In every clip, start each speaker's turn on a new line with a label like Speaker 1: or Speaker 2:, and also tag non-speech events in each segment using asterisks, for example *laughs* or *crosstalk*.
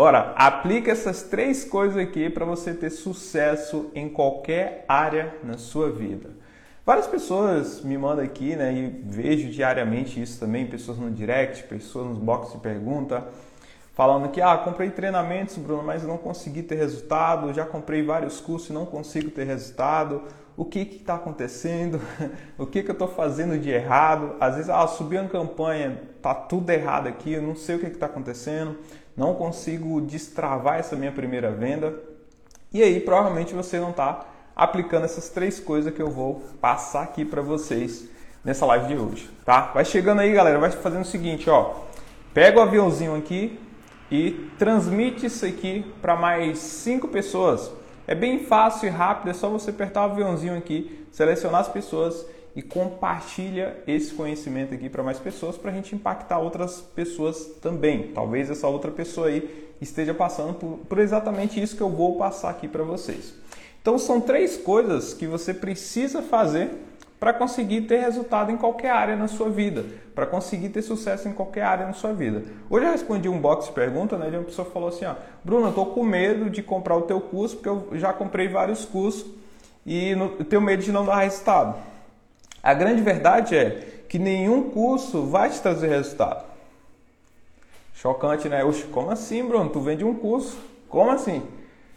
Speaker 1: Bora, aplica essas três coisas aqui para você ter sucesso em qualquer área na sua vida. Várias pessoas me mandam aqui, né, e vejo diariamente isso também, pessoas no direct, pessoas nos box de pergunta, falando que ah, comprei treinamentos, Bruno, mas não consegui ter resultado, já comprei vários cursos e não consigo ter resultado. O que está acontecendo? *laughs* o que, que eu estou fazendo de errado? Às vezes, ah, subi uma campanha, tá tudo errado aqui, eu não sei o que está acontecendo não consigo destravar essa minha primeira venda. E aí, provavelmente você não está aplicando essas três coisas que eu vou passar aqui para vocês nessa live de hoje, tá? Vai chegando aí, galera, vai fazendo o seguinte, ó. Pega o aviãozinho aqui e transmite isso aqui para mais cinco pessoas. É bem fácil e rápido, é só você apertar o aviãozinho aqui, selecionar as pessoas e compartilha esse conhecimento aqui para mais pessoas para a gente impactar outras pessoas também. Talvez essa outra pessoa aí esteja passando por, por exatamente isso que eu vou passar aqui para vocês. Então são três coisas que você precisa fazer para conseguir ter resultado em qualquer área na sua vida, para conseguir ter sucesso em qualquer área na sua vida. Hoje eu respondi um box de pergunta, né, de uma pessoa falou assim, ó, Bruno, eu tô com medo de comprar o teu curso porque eu já comprei vários cursos e no, eu tenho medo de não dar resultado. A grande verdade é que nenhum curso vai te trazer resultado. Chocante, né? Oxe, como assim, Bruno? Tu vende um curso. Como assim?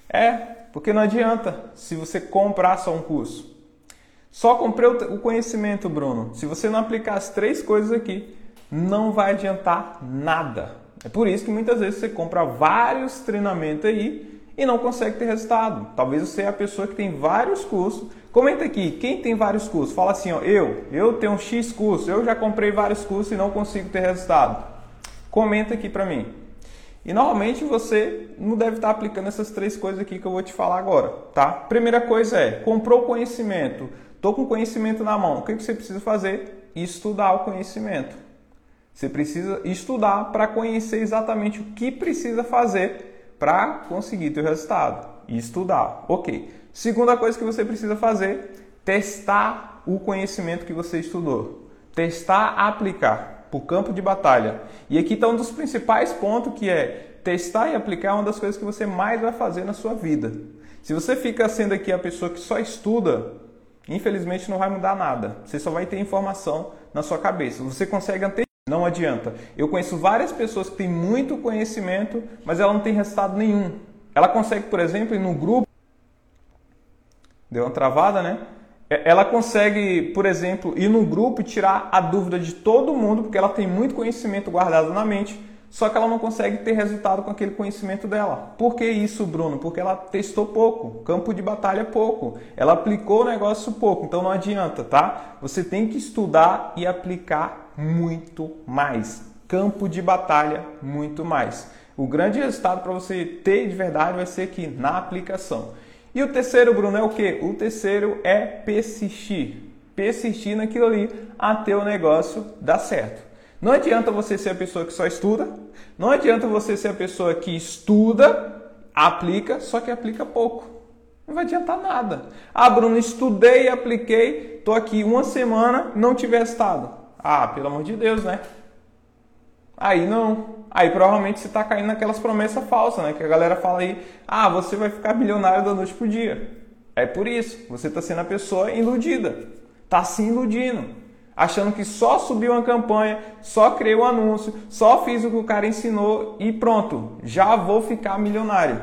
Speaker 1: É, porque não adianta se você comprar só um curso. Só comprei o conhecimento, Bruno. Se você não aplicar as três coisas aqui, não vai adiantar nada. É por isso que muitas vezes você compra vários treinamentos aí e não consegue ter resultado. Talvez você é a pessoa que tem vários cursos Comenta aqui, quem tem vários cursos? Fala assim, ó, eu, eu tenho um X curso, eu já comprei vários cursos e não consigo ter resultado. Comenta aqui para mim. E normalmente você não deve estar aplicando essas três coisas aqui que eu vou te falar agora, tá? Primeira coisa é, comprou conhecimento, tô com conhecimento na mão. O que você precisa fazer? Estudar o conhecimento. Você precisa estudar para conhecer exatamente o que precisa fazer para conseguir ter o resultado. Estudar. OK. Segunda coisa que você precisa fazer, testar o conhecimento que você estudou. Testar, aplicar para o campo de batalha. E aqui está um dos principais pontos que é testar e aplicar é uma das coisas que você mais vai fazer na sua vida. Se você fica sendo aqui a pessoa que só estuda, infelizmente não vai mudar nada. Você só vai ter informação na sua cabeça. Você consegue antecipar. Não adianta. Eu conheço várias pessoas que têm muito conhecimento, mas ela não tem resultado nenhum. Ela consegue, por exemplo, ir no grupo Deu uma travada, né? É, ela consegue, por exemplo, ir no grupo e tirar a dúvida de todo mundo, porque ela tem muito conhecimento guardado na mente, só que ela não consegue ter resultado com aquele conhecimento dela. Por que isso, Bruno? Porque ela testou pouco, campo de batalha pouco, ela aplicou o negócio pouco, então não adianta, tá? Você tem que estudar e aplicar muito mais. Campo de batalha, muito mais. O grande resultado para você ter de verdade vai ser aqui na aplicação. E o terceiro, Bruno, é o que? O terceiro é persistir. Persistir naquilo ali até o negócio dar certo. Não adianta você ser a pessoa que só estuda, não adianta você ser a pessoa que estuda, aplica, só que aplica pouco. Não vai adiantar nada. Ah, Bruno, estudei, apliquei, tô aqui uma semana, não tive resultado. Ah, pelo amor de Deus, né? Aí não. Aí provavelmente você está caindo naquelas promessas falsas, né? Que a galera fala aí, ah, você vai ficar milionário da noite pro dia. É por isso, você está sendo a pessoa iludida. Está se iludindo. Achando que só subiu uma campanha, só criei um anúncio, só fiz o que o cara ensinou e pronto, já vou ficar milionário.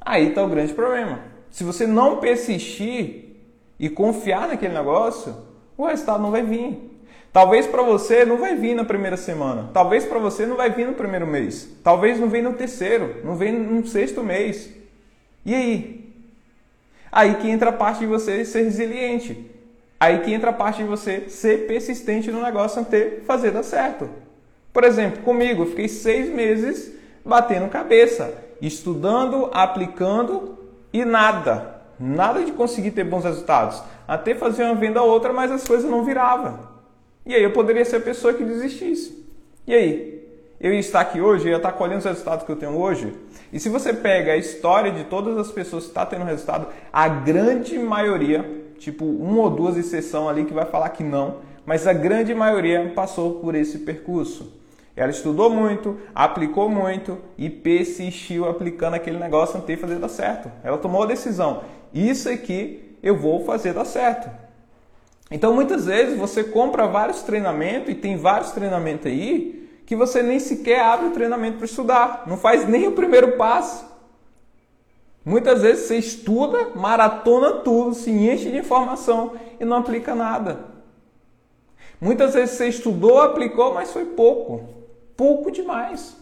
Speaker 1: Aí está o grande problema. Se você não persistir e confiar naquele negócio, o resultado não vai vir. Talvez para você não vai vir na primeira semana. Talvez para você não vai vir no primeiro mês. Talvez não venha no terceiro, não venha no sexto mês. E aí? Aí que entra a parte de você ser resiliente. Aí que entra a parte de você ser persistente no negócio até fazer dar certo. Por exemplo, comigo, eu fiquei seis meses batendo cabeça, estudando, aplicando e nada. Nada de conseguir ter bons resultados. Até fazer uma venda ou outra, mas as coisas não viravam. E aí eu poderia ser a pessoa que desistisse. E aí? Eu ia estar aqui hoje, eu ia estar colhendo os resultados que eu tenho hoje. E se você pega a história de todas as pessoas que estão tendo resultado, a grande maioria, tipo uma ou duas exceções ali que vai falar que não, mas a grande maioria passou por esse percurso. Ela estudou muito, aplicou muito e persistiu aplicando aquele negócio até fazer dar certo. Ela tomou a decisão: isso aqui eu vou fazer dar certo. Então muitas vezes você compra vários treinamentos e tem vários treinamentos aí que você nem sequer abre o treinamento para estudar, não faz nem o primeiro passo. Muitas vezes você estuda, maratona tudo, se enche de informação e não aplica nada. Muitas vezes você estudou, aplicou, mas foi pouco. Pouco demais.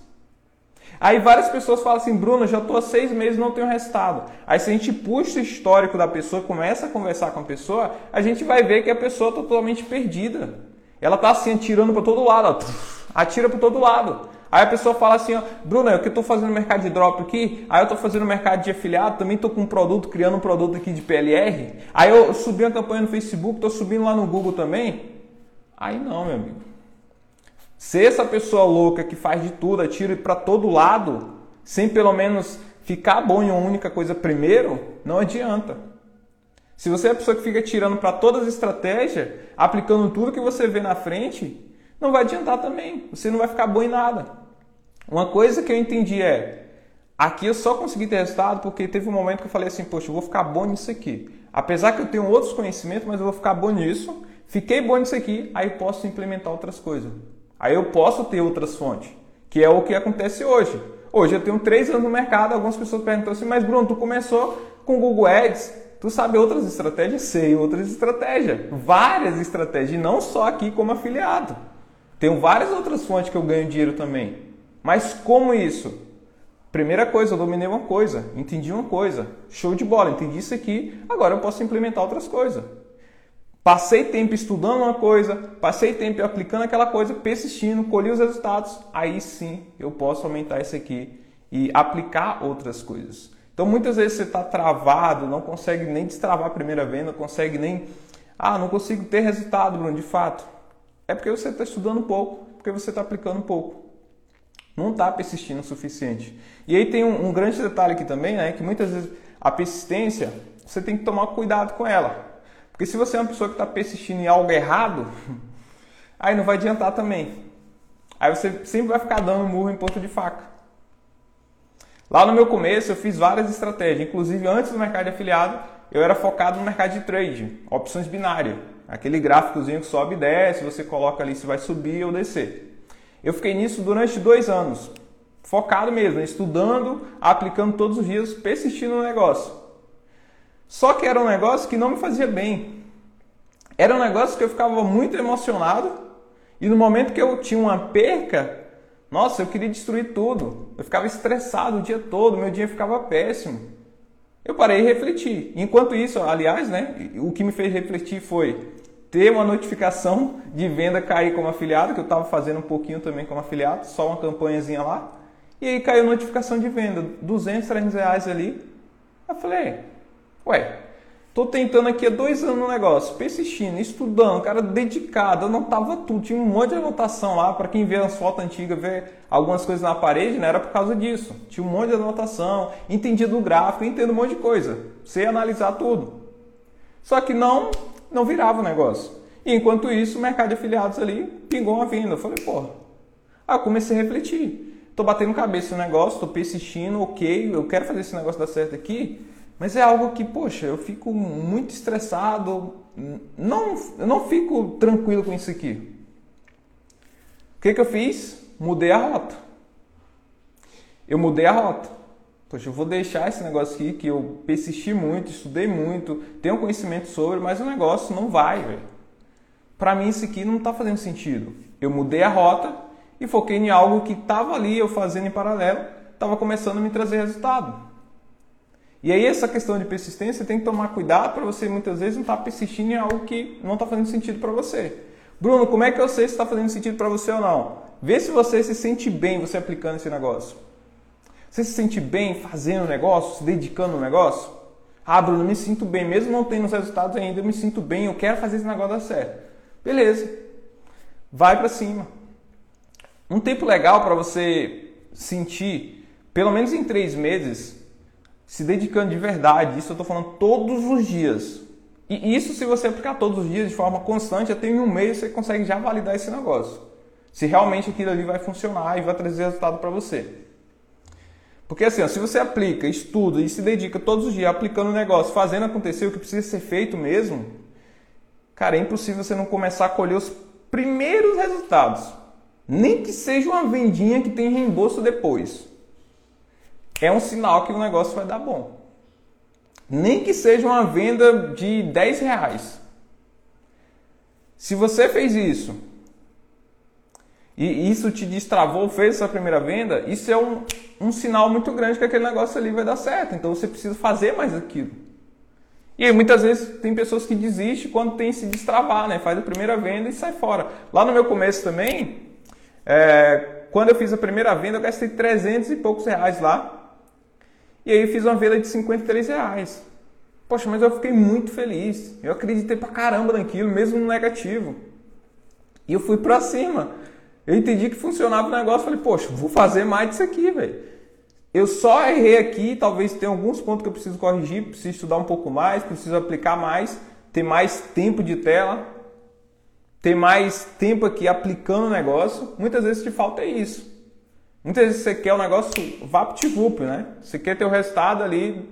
Speaker 1: Aí várias pessoas falam assim, Bruno, já estou há seis meses não tenho resultado. Aí se a gente puxa o histórico da pessoa, começa a conversar com a pessoa, a gente vai ver que a pessoa está totalmente perdida. Ela está assim, atirando para todo lado, ó, atira para todo lado. Aí a pessoa fala assim, ó, Bruno, eu que estou fazendo mercado de drop aqui, aí eu estou fazendo mercado de afiliado, também estou com um produto, criando um produto aqui de PLR. Aí eu subi uma campanha no Facebook, estou subindo lá no Google também. Aí não, meu amigo. Ser essa pessoa louca que faz de tudo, atira para todo lado, sem pelo menos ficar bom em uma única coisa primeiro, não adianta. Se você é a pessoa que fica tirando para todas as estratégias, aplicando tudo que você vê na frente, não vai adiantar também. Você não vai ficar bom em nada. Uma coisa que eu entendi é, aqui eu só consegui ter resultado porque teve um momento que eu falei assim, poxa, eu vou ficar bom nisso aqui. Apesar que eu tenho outros conhecimentos, mas eu vou ficar bom nisso. Fiquei bom nisso aqui, aí posso implementar outras coisas. Aí eu posso ter outras fontes, que é o que acontece hoje. Hoje eu tenho três anos no mercado, algumas pessoas perguntam assim, mas Bruno, tu começou com Google Ads, tu sabe outras estratégias? Sei outras estratégias, várias estratégias, e não só aqui como afiliado. Tenho várias outras fontes que eu ganho dinheiro também. Mas como isso? Primeira coisa, eu dominei uma coisa, entendi uma coisa, show de bola, entendi isso aqui, agora eu posso implementar outras coisas. Passei tempo estudando uma coisa, passei tempo aplicando aquela coisa, persistindo, colhi os resultados, aí sim eu posso aumentar isso aqui e aplicar outras coisas. Então muitas vezes você está travado, não consegue nem destravar a primeira venda, não consegue nem. Ah, não consigo ter resultado, Bruno, de fato. É porque você está estudando pouco, porque você está aplicando pouco não está persistindo o suficiente. E aí tem um, um, grande detalhe aqui também, né, que muitas vezes a persistência, você tem que tomar cuidado com ela. Porque se você é uma pessoa que está persistindo em algo errado, *laughs* aí não vai adiantar também. Aí você sempre vai ficar dando murro em ponto de faca. Lá no meu começo eu fiz várias estratégias, inclusive antes do mercado de afiliado, eu era focado no mercado de trade, opções binárias. Aquele gráficozinho que sobe e desce, você coloca ali se vai subir ou descer. Eu fiquei nisso durante dois anos, focado mesmo, estudando, aplicando todos os dias, persistindo no negócio. Só que era um negócio que não me fazia bem. Era um negócio que eu ficava muito emocionado e no momento que eu tinha uma perca, nossa, eu queria destruir tudo. Eu ficava estressado o dia todo, meu dia ficava péssimo. Eu parei e refleti. Enquanto isso, aliás, né, o que me fez refletir foi ter uma notificação de venda cair como afiliado, que eu estava fazendo um pouquinho também como afiliado, só uma campanhazinha lá. E aí caiu notificação de venda, 200, 300 reais ali. Eu falei, ué, tô tentando aqui há dois anos no negócio, persistindo, estudando, cara dedicado, eu não tava tudo, tinha um monte de anotação lá, para quem vê as fotos antigas, vê algumas coisas na parede, não era por causa disso. Tinha um monte de anotação, entendia do gráfico, entendo um monte de coisa, sei analisar tudo. Só que não não virava o negócio. E enquanto isso, o mercado de afiliados ali pingou uma venda. Eu falei, porra. Aí eu comecei a refletir. Tô batendo cabeça no negócio, tô persistindo, ok, eu quero fazer esse negócio dar certo aqui, mas é algo que, poxa, eu fico muito estressado, não, eu não fico tranquilo com isso aqui. O que, que eu fiz? Mudei a rota. Eu mudei a rota. Poxa, eu vou deixar esse negócio aqui que eu persisti muito, estudei muito, tenho conhecimento sobre, mas o negócio não vai, velho. Para mim isso aqui não está fazendo sentido. Eu mudei a rota e foquei em algo que estava ali eu fazendo em paralelo, estava começando a me trazer resultado. E aí essa questão de persistência tem que tomar cuidado para você muitas vezes não estar tá persistindo em algo que não está fazendo sentido para você. Bruno, como é que eu sei se está fazendo sentido para você ou não? Vê se você se sente bem você aplicando esse negócio. Você se sente bem fazendo o negócio, se dedicando no negócio? Ah, Bruno, me sinto bem, mesmo não tendo os resultados ainda, eu me sinto bem, eu quero fazer esse negócio dar certo. Beleza, vai para cima. Um tempo legal para você sentir, pelo menos em três meses, se dedicando de verdade, isso eu estou falando todos os dias. E isso se você aplicar todos os dias de forma constante, até em um mês você consegue já validar esse negócio. Se realmente aquilo ali vai funcionar e vai trazer resultado para você. Porque assim, ó, se você aplica, estuda e se dedica todos os dias aplicando o negócio, fazendo acontecer o que precisa ser feito mesmo, cara, é impossível você não começar a colher os primeiros resultados. Nem que seja uma vendinha que tem reembolso depois. É um sinal que o negócio vai dar bom. Nem que seja uma venda de 10 reais. Se você fez isso e isso te destravou, fez essa primeira venda, isso é um, um sinal muito grande que aquele negócio ali vai dar certo. Então você precisa fazer mais aquilo. E aí, muitas vezes tem pessoas que desistem quando tem se destravar, né? Faz a primeira venda e sai fora. Lá no meu começo também, é, quando eu fiz a primeira venda, eu gastei 300 e poucos reais lá. E aí fiz uma venda de 53 reais. Poxa, mas eu fiquei muito feliz. Eu acreditei pra caramba naquilo, mesmo no negativo. E eu fui pra cima. Eu entendi que funcionava o negócio. Falei, poxa, vou fazer mais disso aqui, velho. Eu só errei aqui, talvez tenha alguns pontos que eu preciso corrigir, preciso estudar um pouco mais, preciso aplicar mais, ter mais tempo de tela, ter mais tempo aqui aplicando o negócio. Muitas vezes te falta isso. Muitas vezes você quer o negócio vapt-vup, né? Você quer ter o resultado ali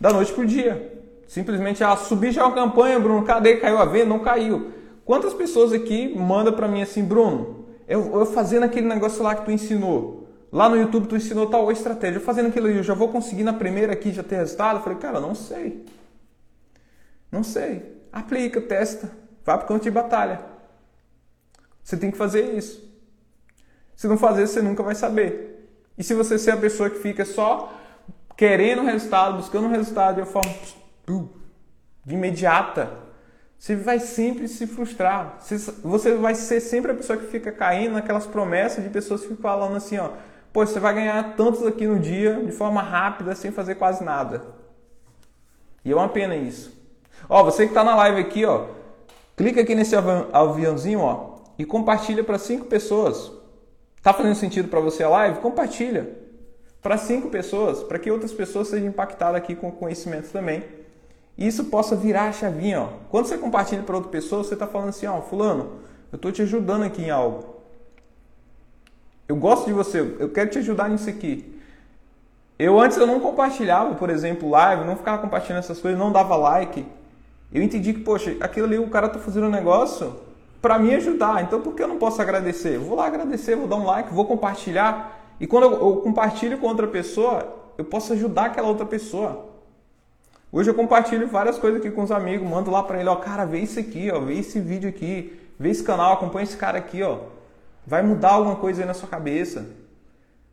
Speaker 1: da noite pro dia. Simplesmente, ah, subi já a campanha, Bruno, cadê? Caiu a venda? Não caiu. Quantas pessoas aqui mandam para mim assim, Bruno, eu, eu fazendo aquele negócio lá que tu ensinou, lá no YouTube tu ensinou tal estratégia, eu fazendo aquilo ali, eu já vou conseguir na primeira aqui já ter resultado? Eu falei, cara, não sei. Não sei. Aplica, testa, vai pro campo de batalha. Você tem que fazer isso. Se não fazer, você nunca vai saber. E se você ser a pessoa que fica só querendo resultado, buscando resultado de forma de imediata, você vai sempre se frustrar. Você vai ser sempre a pessoa que fica caindo naquelas promessas de pessoas que ficam falando assim, ó, pô, você vai ganhar tantos aqui no dia de forma rápida, sem fazer quase nada. E é uma pena isso. Ó, você que está na live aqui, ó, clica aqui nesse aviãozinho, ó, e compartilha para cinco pessoas. Tá fazendo sentido para você a live? Compartilha para cinco pessoas, para que outras pessoas sejam impactadas aqui com conhecimento também. E isso possa virar a chavinha. Ó. Quando você compartilha para outra pessoa, você está falando assim, ó, fulano, eu estou te ajudando aqui em algo. Eu gosto de você, eu quero te ajudar nisso aqui. Eu antes eu não compartilhava, por exemplo, live, não ficava compartilhando essas coisas, não dava like. Eu entendi que, poxa, aquilo ali o cara está fazendo um negócio para me ajudar. Então por que eu não posso agradecer? Vou lá agradecer, vou dar um like, vou compartilhar. E quando eu, eu compartilho com outra pessoa, eu posso ajudar aquela outra pessoa. Hoje eu compartilho várias coisas aqui com os amigos, mando lá para ele, ó, cara, vê isso aqui, ó, vê esse vídeo aqui, vê esse canal, acompanha esse cara aqui, ó. Vai mudar alguma coisa aí na sua cabeça.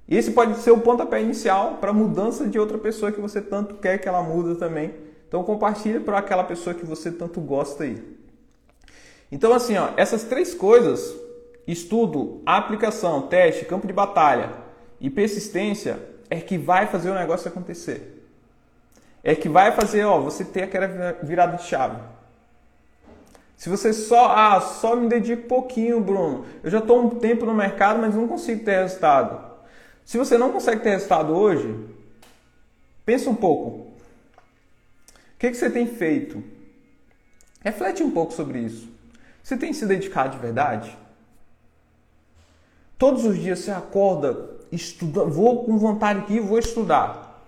Speaker 1: E esse pode ser o pontapé inicial para a mudança de outra pessoa que você tanto quer que ela mude também. Então compartilhe para aquela pessoa que você tanto gosta aí. Então assim, ó, essas três coisas, estudo, aplicação, teste, campo de batalha e persistência é que vai fazer o negócio acontecer. É que vai fazer, ó, você ter aquela virada de chave. Se você só, ah, só me dedico pouquinho, Bruno. Eu já estou um tempo no mercado, mas não consigo ter resultado. Se você não consegue ter resultado hoje, pensa um pouco. O que, que você tem feito? Reflete um pouco sobre isso. Você tem se dedicado de verdade? Todos os dias você acorda estuda, vou com vontade aqui, vou estudar.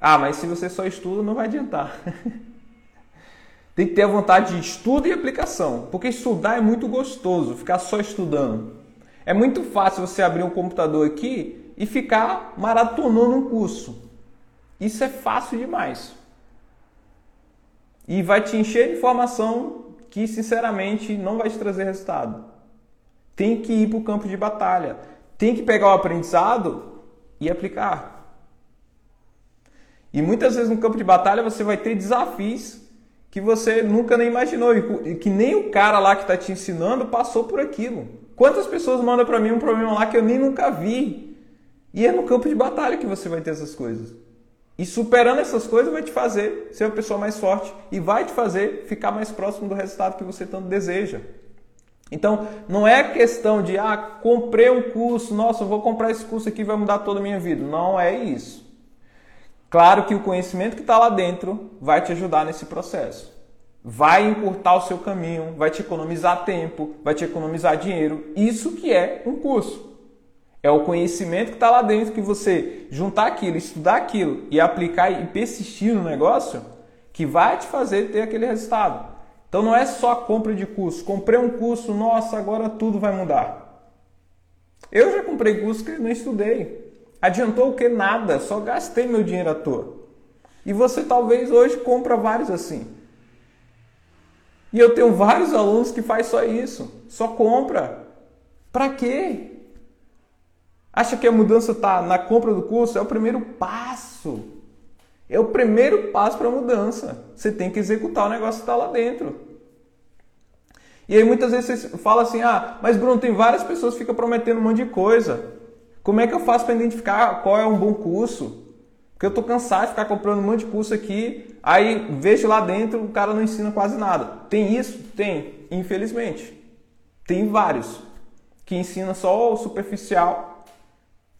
Speaker 1: Ah, mas se você só estuda, não vai adiantar. *laughs* Tem que ter a vontade de estudo e aplicação, porque estudar é muito gostoso, ficar só estudando. É muito fácil você abrir um computador aqui e ficar maratonando um curso. Isso é fácil demais. E vai te encher de informação que, sinceramente, não vai te trazer resultado. Tem que ir para o campo de batalha tem que pegar o aprendizado e aplicar. E muitas vezes no campo de batalha você vai ter desafios que você nunca nem imaginou e que nem o cara lá que está te ensinando passou por aquilo. Quantas pessoas mandam para mim um problema lá que eu nem nunca vi? E é no campo de batalha que você vai ter essas coisas. E superando essas coisas vai te fazer ser uma pessoa mais forte e vai te fazer ficar mais próximo do resultado que você tanto deseja. Então, não é questão de, ah, comprei um curso, nossa, vou comprar esse curso aqui vai mudar toda a minha vida. Não é isso. Claro que o conhecimento que está lá dentro vai te ajudar nesse processo. vai encurtar o seu caminho, vai te economizar tempo, vai te economizar dinheiro. Isso que é um curso. É o conhecimento que está lá dentro que você juntar aquilo, estudar aquilo e aplicar e persistir no negócio que vai te fazer ter aquele resultado. Então não é só compra de curso. Comprei um curso, nossa, agora tudo vai mudar. Eu já comprei curso que não estudei. Adiantou o que? Nada, só gastei meu dinheiro à toa. E você talvez hoje compra vários assim. E eu tenho vários alunos que faz só isso, só compra. Para quê? Acha que a mudança está na compra do curso? É o primeiro passo. É o primeiro passo para a mudança. Você tem que executar o negócio que está lá dentro. E aí muitas vezes você fala assim: ah, mas Bruno, tem várias pessoas que ficam prometendo um monte de coisa. Como é que eu faço para identificar qual é um bom curso? Porque eu estou cansado de ficar comprando um monte de curso aqui, aí vejo lá dentro, o cara não ensina quase nada. Tem isso? Tem, infelizmente. Tem vários que ensinam só o superficial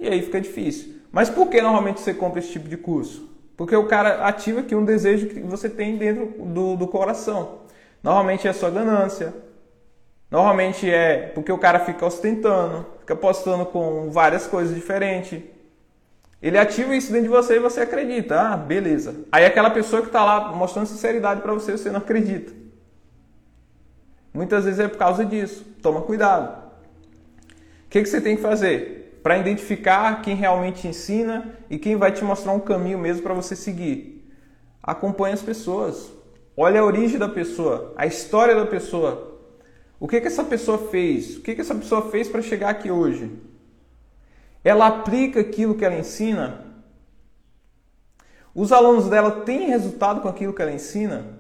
Speaker 1: e aí fica difícil. Mas por que normalmente você compra esse tipo de curso? Porque o cara ativa aqui um desejo que você tem dentro do, do coração. Normalmente é sua ganância. Normalmente é porque o cara fica ostentando, fica postando com várias coisas diferentes. Ele ativa isso dentro de você e você acredita. Ah, beleza. Aí aquela pessoa que está lá mostrando sinceridade para você, você não acredita. Muitas vezes é por causa disso. Toma cuidado. O que, que você tem que fazer? Para identificar quem realmente ensina e quem vai te mostrar um caminho mesmo para você seguir. Acompanhe as pessoas. Olha a origem da pessoa, a história da pessoa. O que, que essa pessoa fez? O que, que essa pessoa fez para chegar aqui hoje? Ela aplica aquilo que ela ensina? Os alunos dela têm resultado com aquilo que ela ensina?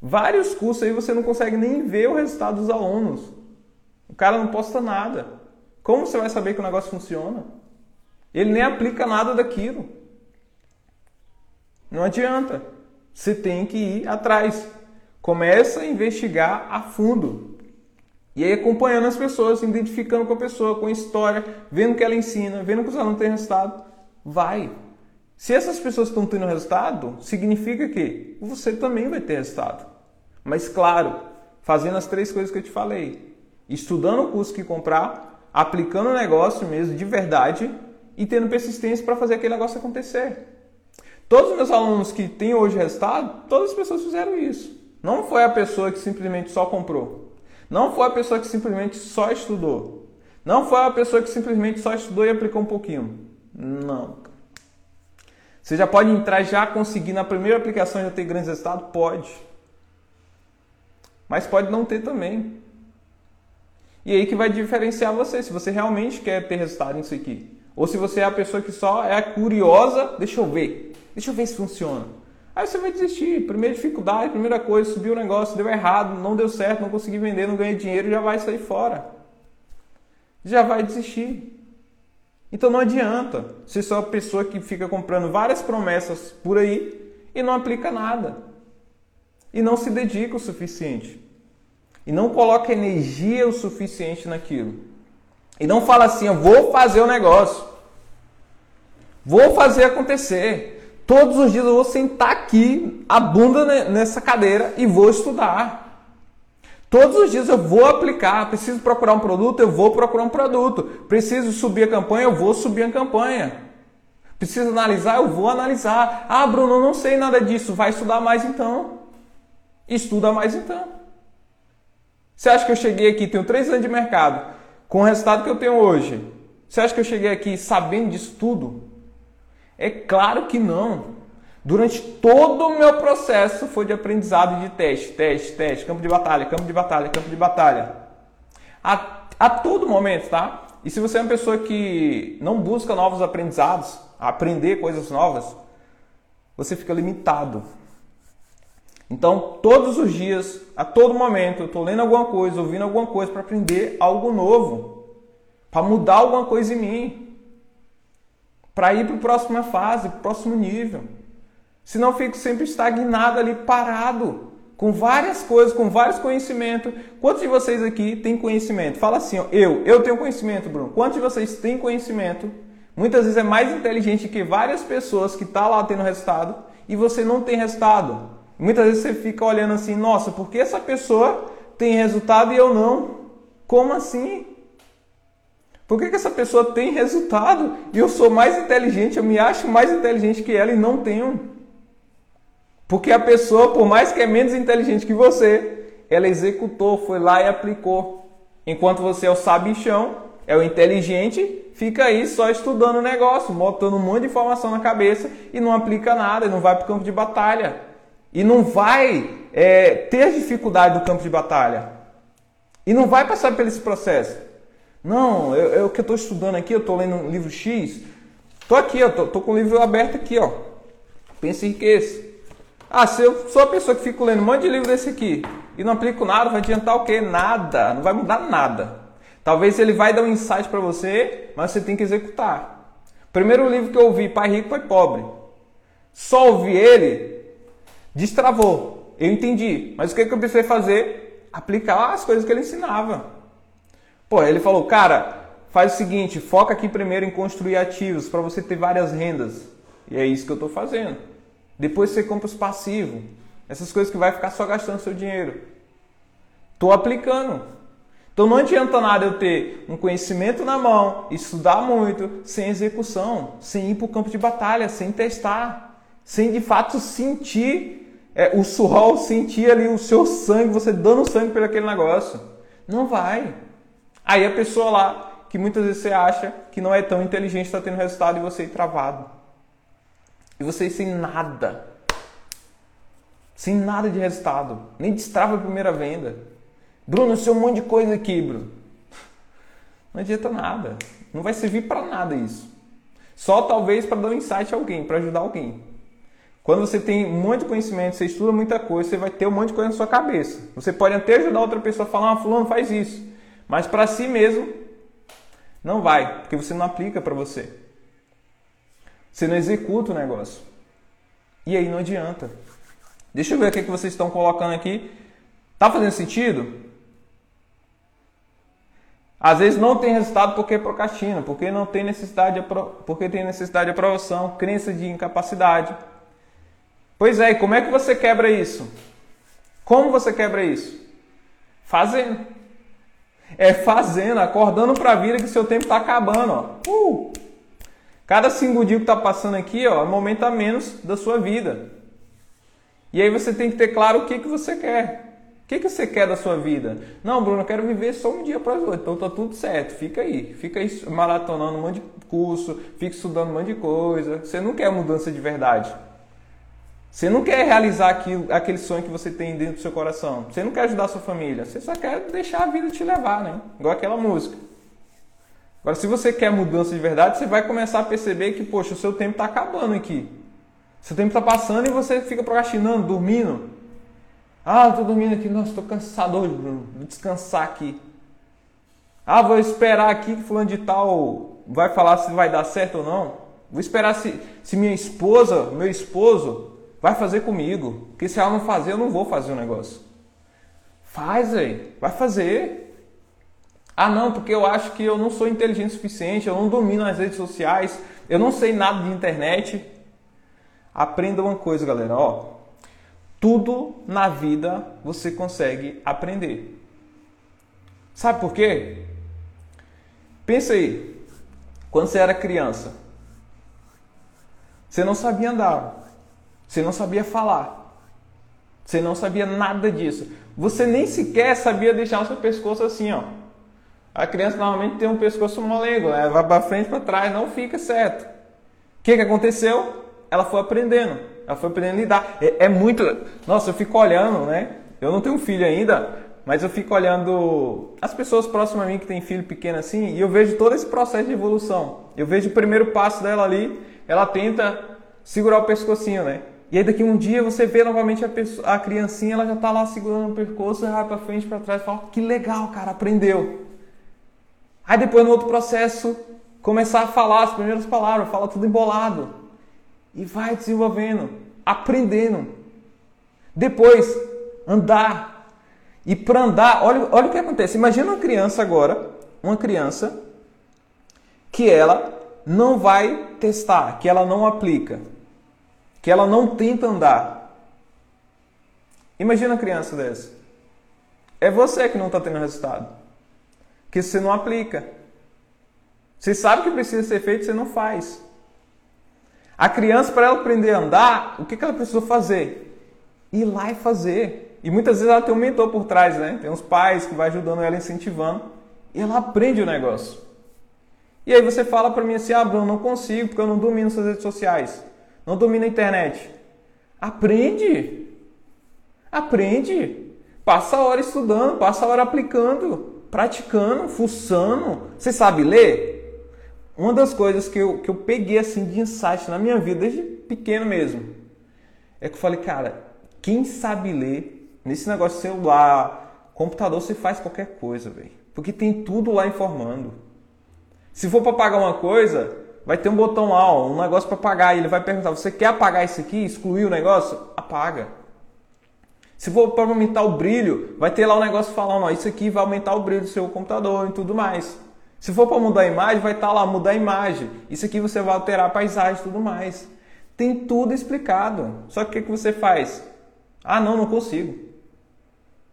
Speaker 1: Vários cursos aí você não consegue nem ver o resultado dos alunos. O cara não posta nada. Como você vai saber que o negócio funciona? Ele nem aplica nada daquilo. Não adianta. Você tem que ir atrás. Começa a investigar a fundo. E aí acompanhando as pessoas, identificando com a pessoa, com a história, vendo o que ela ensina, vendo que os alunos têm resultado, vai. Se essas pessoas estão tendo resultado, significa que você também vai ter resultado. Mas claro, fazendo as três coisas que eu te falei. Estudando o curso que comprar, aplicando o negócio mesmo de verdade e tendo persistência para fazer aquele negócio acontecer. Todos os meus alunos que têm hoje resultado, todas as pessoas fizeram isso. Não foi a pessoa que simplesmente só comprou. Não foi a pessoa que simplesmente só estudou. Não foi a pessoa que simplesmente só estudou e aplicou um pouquinho. Não. Você já pode entrar já conseguir na primeira aplicação já ter grandes resultados? Pode. Mas pode não ter também. E aí que vai diferenciar você, se você realmente quer ter resultado nisso aqui. Ou se você é a pessoa que só é curiosa, deixa eu ver. Deixa eu ver se funciona. Aí você vai desistir. Primeira dificuldade, primeira coisa, subiu o negócio, deu errado, não deu certo, não consegui vender, não ganhei dinheiro, já vai sair fora. Já vai desistir. Então não adianta ser só a pessoa que fica comprando várias promessas por aí e não aplica nada. E não se dedica o suficiente. E não coloca energia o suficiente naquilo. E não fala assim, eu vou fazer o negócio. Vou fazer acontecer. Todos os dias eu vou sentar aqui, a bunda nessa cadeira e vou estudar. Todos os dias eu vou aplicar. Preciso procurar um produto, eu vou procurar um produto. Preciso subir a campanha, eu vou subir a campanha. Preciso analisar, eu vou analisar. Ah, Bruno, não sei nada disso. Vai estudar mais então. Estuda mais então. Você acha que eu cheguei aqui, tenho três anos de mercado, com o resultado que eu tenho hoje? Você acha que eu cheguei aqui sabendo disso tudo? É claro que não. Durante todo o meu processo foi de aprendizado de teste, teste, teste, campo de batalha, campo de batalha, campo de batalha. A, a todo momento, tá? E se você é uma pessoa que não busca novos aprendizados, aprender coisas novas, você fica limitado. Então, todos os dias, a todo momento, eu estou lendo alguma coisa, ouvindo alguma coisa para aprender algo novo, para mudar alguma coisa em mim para ir para a próxima fase, para o próximo nível. Senão fico sempre estagnado ali, parado, com várias coisas, com vários conhecimentos. Quantos de vocês aqui têm conhecimento? Fala assim, ó, eu, eu tenho conhecimento, Bruno. Quantos de vocês têm conhecimento? Muitas vezes é mais inteligente que várias pessoas que estão tá lá tendo resultado e você não tem resultado. Muitas vezes você fica olhando assim, nossa, por que essa pessoa tem resultado e eu não? Como assim? Por que, que essa pessoa tem resultado e eu sou mais inteligente, eu me acho mais inteligente que ela e não tenho? Porque a pessoa, por mais que é menos inteligente que você, ela executou, foi lá e aplicou. Enquanto você é o sabichão, é o inteligente, fica aí só estudando o negócio, botando um monte de informação na cabeça e não aplica nada, e não vai para o campo de batalha. E não vai é, ter dificuldade do campo de batalha. E não vai passar por esse processo. Não, eu, eu que estou estudando aqui, eu estou lendo um livro X. Estou aqui, eu tô, com o livro aberto aqui, ó. Em riqueza. Ah, se eu sou a pessoa que fico lendo um monte de livro desse aqui e não aplico nada, vai adiantar o quê? Nada. Não vai mudar nada. Talvez ele vai dar um insight para você, mas você tem que executar. Primeiro livro que eu ouvi, Pai Rico, Pai Pobre. Só ouvi ele, destravou. Eu entendi. Mas o que, que eu precisei fazer? Aplicar as coisas que ele ensinava. Pô, ele falou, cara, faz o seguinte, foca aqui primeiro em construir ativos para você ter várias rendas. E é isso que eu estou fazendo. Depois você compra os passivos. Essas coisas que vai ficar só gastando seu dinheiro. Estou aplicando. Então não adianta nada eu ter um conhecimento na mão, estudar muito, sem execução, sem ir para o campo de batalha, sem testar, sem de fato sentir é, o suor, sentir ali o seu sangue, você dando sangue por aquele negócio. Não vai. Aí a pessoa lá, que muitas vezes você acha que não é tão inteligente, está tendo resultado e você travado. E vocês sem nada. Sem nada de resultado. Nem destrava a primeira venda. Bruno, eu sei um monte de coisa aqui, Bruno. *laughs* Não adianta nada. Não vai servir para nada isso. Só talvez para dar um insight a alguém, para ajudar alguém. Quando você tem de conhecimento, você estuda muita coisa, você vai ter um monte de coisa na sua cabeça. Você pode até ajudar outra pessoa a falar, ah, fulano faz isso. Mas para si mesmo, não vai, porque você não aplica para você. Você não executa o negócio. E aí não adianta. Deixa eu ver o que vocês estão colocando aqui. Tá fazendo sentido? Às vezes não tem resultado porque procrastina, porque não tem necessidade de, porque tem necessidade de aprovação, crença de incapacidade. Pois é, e como é que você quebra isso? Como você quebra isso? Fazendo. É fazendo, acordando para a vida que seu tempo está acabando. Ó. Uh! Cada segundinho que está passando aqui ó, é um momento a menos da sua vida. E aí você tem que ter claro o que, que você quer. O que, que você quer da sua vida? Não, Bruno, eu quero viver só um dia após o outro. Então tá tudo certo. Fica aí. Fica aí maratonando um monte de curso, fica estudando um monte de coisa. Você não quer mudança de verdade. Você não quer realizar aquilo, aquele sonho que você tem dentro do seu coração. Você não quer ajudar a sua família. Você só quer deixar a vida te levar, né? Igual aquela música. Agora, se você quer mudança de verdade, você vai começar a perceber que, poxa, o seu tempo está acabando aqui. Seu tempo está passando e você fica procrastinando, dormindo. Ah, estou dormindo aqui, nossa, estou cansado. Vou descansar aqui. Ah, vou esperar aqui que fulano de tal vai falar se vai dar certo ou não. Vou esperar se, se minha esposa, meu esposo, vai fazer comigo. Porque se ela não fazer, eu não vou fazer o negócio. Faz aí, vai fazer. Ah, não, porque eu acho que eu não sou inteligente o suficiente, eu não domino as redes sociais, eu não sei nada de internet. Aprenda uma coisa, galera, ó. Tudo na vida você consegue aprender. Sabe por quê? Pensa aí. Quando você era criança, você não sabia andar, você não sabia falar, você não sabia nada disso. Você nem sequer sabia deixar o seu pescoço assim, ó a criança normalmente tem um pescoço molego, né? vai para frente, para trás, não fica certo. O que, que aconteceu? Ela foi aprendendo, ela foi aprendendo a lidar. É, é, muito. Nossa, eu fico olhando, né? Eu não tenho filho ainda, mas eu fico olhando as pessoas próximas a mim que têm filho pequeno assim, e eu vejo todo esse processo de evolução. Eu vejo o primeiro passo dela ali, ela tenta segurar o pescocinho, né? E aí daqui um dia você vê novamente a, pessoa, a criancinha, ela já está lá segurando o pescoço, vai para frente, para trás, fala, que legal, cara, aprendeu. Aí depois no outro processo, começar a falar as primeiras palavras, fala tudo embolado. E vai desenvolvendo, aprendendo. Depois, andar. E para andar, olha, olha o que acontece. Imagina uma criança agora, uma criança que ela não vai testar, que ela não aplica, que ela não tenta andar. Imagina uma criança dessa. É você que não está tendo resultado. Que você não aplica. Você sabe que precisa ser feito, você não faz. A criança, para ela aprender a andar, o que, que ela precisou fazer? Ir lá e fazer. E muitas vezes ela tem um mentor por trás, né? Tem uns pais que vai ajudando ela, incentivando. E ela aprende o negócio. E aí você fala para mim assim, ah, Bruno, não consigo porque eu não domino suas redes sociais. Não domino a internet. Aprende. Aprende. Passa a hora estudando, passa a hora aplicando, praticando, fuçando. Você sabe ler? Uma das coisas que eu, que eu peguei assim de insight na minha vida, desde pequeno mesmo, é que eu falei, cara, quem sabe ler, nesse negócio celular, computador, você faz qualquer coisa, velho. Porque tem tudo lá informando. Se for para pagar uma coisa, vai ter um botão lá, um negócio para pagar. E ele vai perguntar: você quer apagar isso aqui? Excluir o negócio? Apaga. Se for para aumentar o brilho, vai ter lá um negócio falando: ó, isso aqui vai aumentar o brilho do seu computador e tudo mais. Se for para mudar a imagem, vai estar tá lá mudar a imagem. Isso aqui você vai alterar a paisagem e tudo mais. Tem tudo explicado. Só que o que, que você faz? Ah, não, não consigo.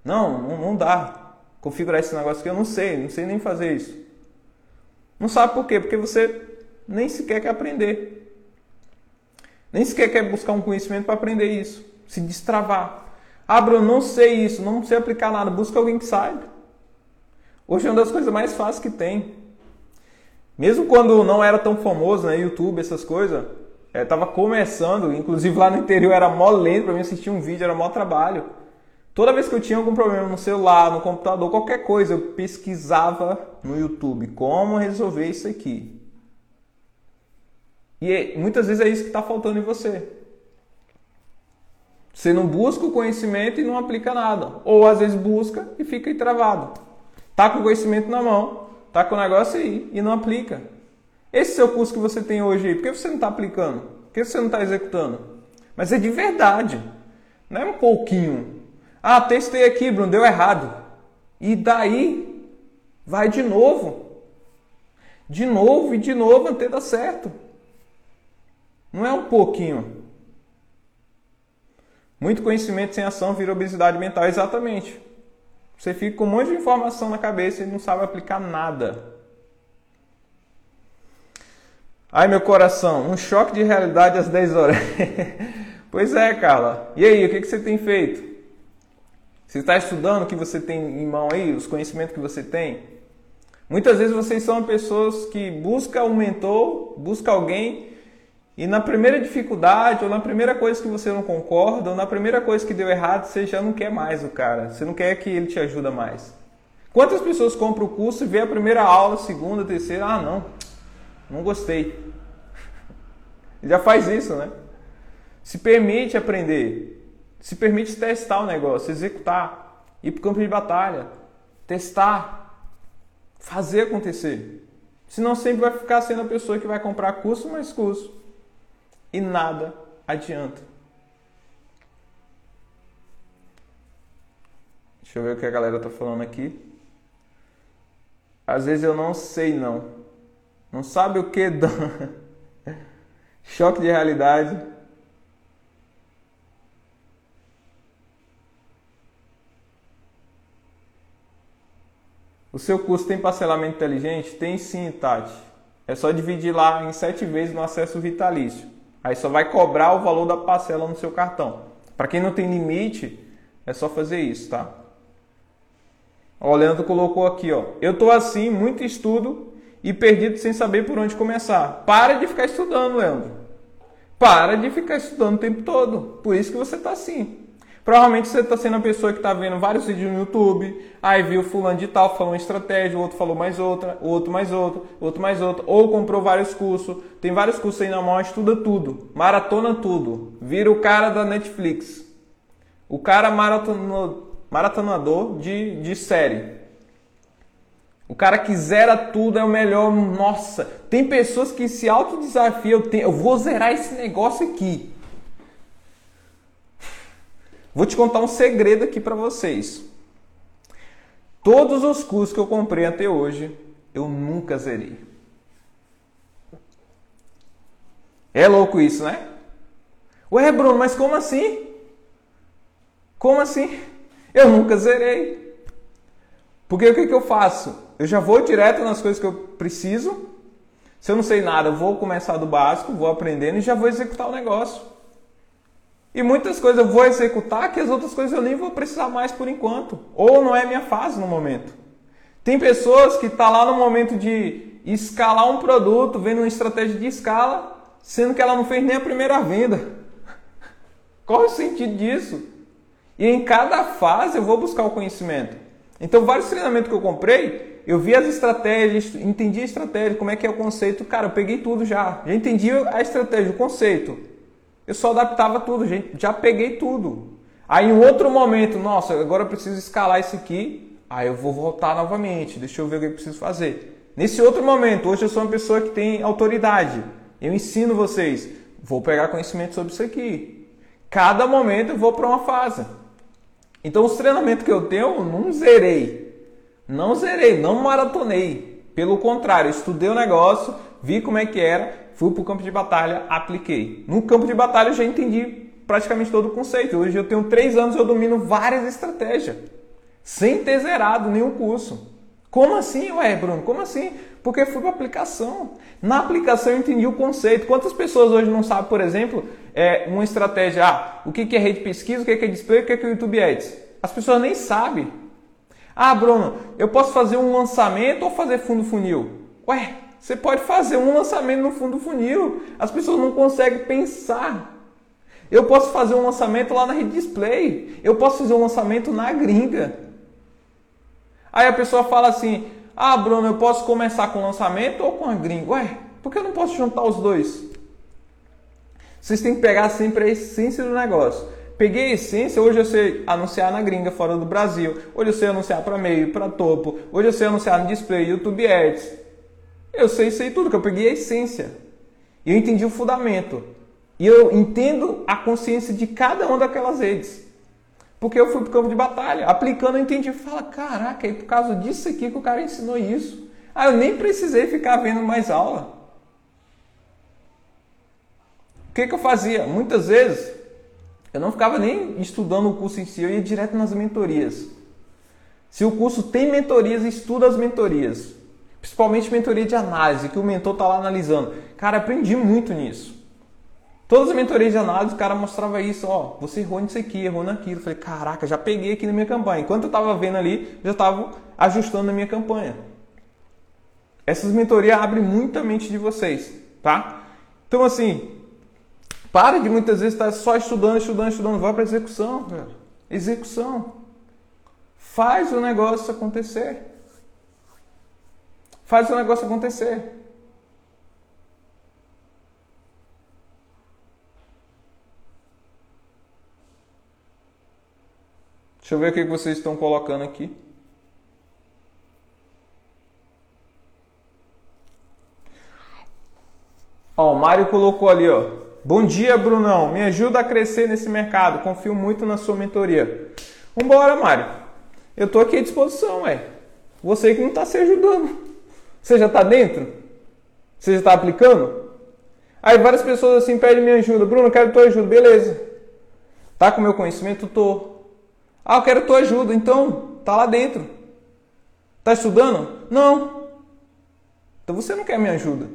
Speaker 1: Não, não, não dá configurar esse negócio aqui, eu não sei, não sei nem fazer isso. Não sabe por quê? Porque você nem sequer quer aprender. Nem sequer quer buscar um conhecimento para aprender isso. Se destravar. Ah, Bruno, não sei isso, não sei aplicar nada. Busca alguém que saiba. Hoje é uma das coisas mais fáceis que tem. Mesmo quando não era tão famoso, né, YouTube, essas coisas, é, começando, inclusive lá no interior era mó lento para mim assistir um vídeo, era mó trabalho. Toda vez que eu tinha algum problema no celular, no computador, qualquer coisa, eu pesquisava no YouTube como resolver isso aqui. E é, muitas vezes é isso que está faltando em você. Você não busca o conhecimento e não aplica nada. Ou às vezes busca e fica aí travado. Tá com o conhecimento na mão, tá com o negócio aí e não aplica. Esse seu curso que você tem hoje aí, por que você não está aplicando? Por que você não está executando? Mas é de verdade. Não é um pouquinho. Ah, testei aqui, Bruno, deu errado. E daí vai de novo. De novo e de novo até dar certo. Não é um pouquinho. Muito conhecimento sem ação vira obesidade mental, exatamente. Você fica com um monte de informação na cabeça e não sabe aplicar nada. Ai, meu coração, um choque de realidade às 10 horas. *laughs* pois é, Carla. E aí, o que, você tem feito? Você está estudando o que você tem em mão aí, os conhecimentos que você tem? Muitas vezes vocês são pessoas que buscam um mentor, buscam alguém e na primeira dificuldade, ou na primeira coisa que você não concorda, ou na primeira coisa que deu errado, você já não quer mais o cara. Você não quer que ele te ajude mais. Quantas pessoas compram o curso e vê a primeira aula, segunda, terceira, ah não, não gostei. *laughs* Já faz isso, né? Se permite aprender. Se permite testar o negócio, executar, ir para o campo de batalha, testar, fazer acontecer. Senão sempre vai ficar sendo a pessoa que vai comprar curso mais curso e nada adianta. Deixa eu ver o que a galera tá falando aqui. Às vezes eu não sei não. Não sabe o que *laughs* dá. Choque de realidade. O seu curso tem parcelamento inteligente? Tem sim, Tati. É só dividir lá em sete vezes no acesso vitalício. Aí só vai cobrar o valor da parcela no seu cartão. Para quem não tem limite, é só fazer isso, tá? Ó, o Leandro colocou aqui, ó. Eu tô assim, muito estudo e perdido sem saber por onde começar. Para de ficar estudando, Leandro. Para de ficar estudando o tempo todo. Por isso que você tá assim. Provavelmente você está sendo a pessoa que está vendo vários vídeos no YouTube, aí viu fulano de tal falou uma estratégia, o outro falou mais outra, outro mais outra, outro mais outra, ou comprou vários cursos, tem vários cursos aí na mão, estuda tudo, maratona tudo, vira o cara da Netflix, o cara maratonador de, de série. O cara que zera tudo é o melhor. Nossa, tem pessoas que se autodesafiam. Eu, eu vou zerar esse negócio aqui. Vou te contar um segredo aqui para vocês. Todos os cursos que eu comprei até hoje, eu nunca zerei. É louco isso, né? Ué, Bruno, mas como assim? Como assim? Eu nunca zerei. Porque o que, que eu faço? Eu já vou direto nas coisas que eu preciso. Se eu não sei nada, eu vou começar do básico, vou aprendendo e já vou executar o negócio. E muitas coisas eu vou executar que as outras coisas eu nem vou precisar mais por enquanto. Ou não é minha fase no momento. Tem pessoas que estão tá lá no momento de escalar um produto, vendo uma estratégia de escala, sendo que ela não fez nem a primeira venda. *laughs* Qual é o sentido disso? E em cada fase eu vou buscar o conhecimento. Então, vários treinamentos que eu comprei, eu vi as estratégias, entendi a estratégia, como é que é o conceito. Cara, eu peguei tudo já. Já entendi a estratégia, o conceito. Eu só adaptava tudo, gente. Já peguei tudo. Aí em outro momento, nossa, agora eu preciso escalar isso aqui. Aí eu vou voltar novamente. Deixa eu ver o que eu preciso fazer. Nesse outro momento, hoje eu sou uma pessoa que tem autoridade. Eu ensino vocês. Vou pegar conhecimento sobre isso aqui. Cada momento eu vou para uma fase. Então os treinamentos que eu tenho, não zerei. Não zerei, não maratonei. Pelo contrário, estudei o negócio, vi como é que era, fui para o campo de batalha, apliquei. No campo de batalha eu já entendi praticamente todo o conceito. Hoje eu tenho três anos e eu domino várias estratégias, sem ter zerado nenhum curso. Como assim, ué, Bruno? Como assim? Porque fui para aplicação. Na aplicação eu entendi o conceito. Quantas pessoas hoje não sabem, por exemplo, é, uma estratégia, ah, o que é rede pesquisa, o que é display, o que é YouTube Ads? As pessoas nem sabem. Ah, Bruno, eu posso fazer um lançamento ou fazer fundo funil? Ué, você pode fazer um lançamento no fundo do funil. As pessoas não conseguem pensar. Eu posso fazer um lançamento lá na rede display. Eu posso fazer um lançamento na gringa. Aí a pessoa fala assim: Ah, Bruno, eu posso começar com o lançamento ou com a gringa? Ué, por que eu não posso juntar os dois? Vocês têm que pegar sempre a essência do negócio. Peguei a essência, hoje eu sei anunciar na gringa, fora do Brasil. Hoje eu sei anunciar para meio, para topo. Hoje eu sei anunciar no display, YouTube Ads. Eu sei, sei tudo, que eu peguei a essência. Eu entendi o fundamento. E eu entendo a consciência de cada uma daquelas redes. Porque eu fui para o campo de batalha. Aplicando, eu entendi. Fala, caraca, é por causa disso aqui que o cara ensinou isso. Ah, eu nem precisei ficar vendo mais aula. O que, que eu fazia? Muitas vezes, eu não ficava nem estudando o curso em si, eu ia direto nas mentorias. Se o curso tem mentorias, estuda as mentorias. Principalmente mentoria de análise, que o mentor está lá analisando. Cara, aprendi muito nisso. Todas as mentorias de análise, o cara mostrava isso, ó, você errou nisso aqui, errou naquilo. Eu falei, caraca, já peguei aqui na minha campanha. Enquanto eu estava vendo ali, já estava ajustando a minha campanha. Essas mentorias abrem muito a mente de vocês, tá? Então, assim, para de muitas vezes estar só estudando, estudando, estudando. Vai para execução. Execução. Faz o negócio acontecer. Faz o negócio acontecer. Deixa eu ver o que vocês estão colocando aqui. Ó, o Mário colocou ali, ó. Bom dia, Brunão. Me ajuda a crescer nesse mercado. Confio muito na sua mentoria. Vambora, Mário. Eu tô aqui à disposição, ué. Você que não está se ajudando. Você já está dentro? Você já está aplicando? Aí várias pessoas assim pedem minha ajuda. Bruno, eu quero tua ajuda. Beleza. Tá com meu conhecimento? Tô. Ah, eu quero tua ajuda. Então, tá lá dentro. Tá estudando? Não. Então você não quer minha ajuda.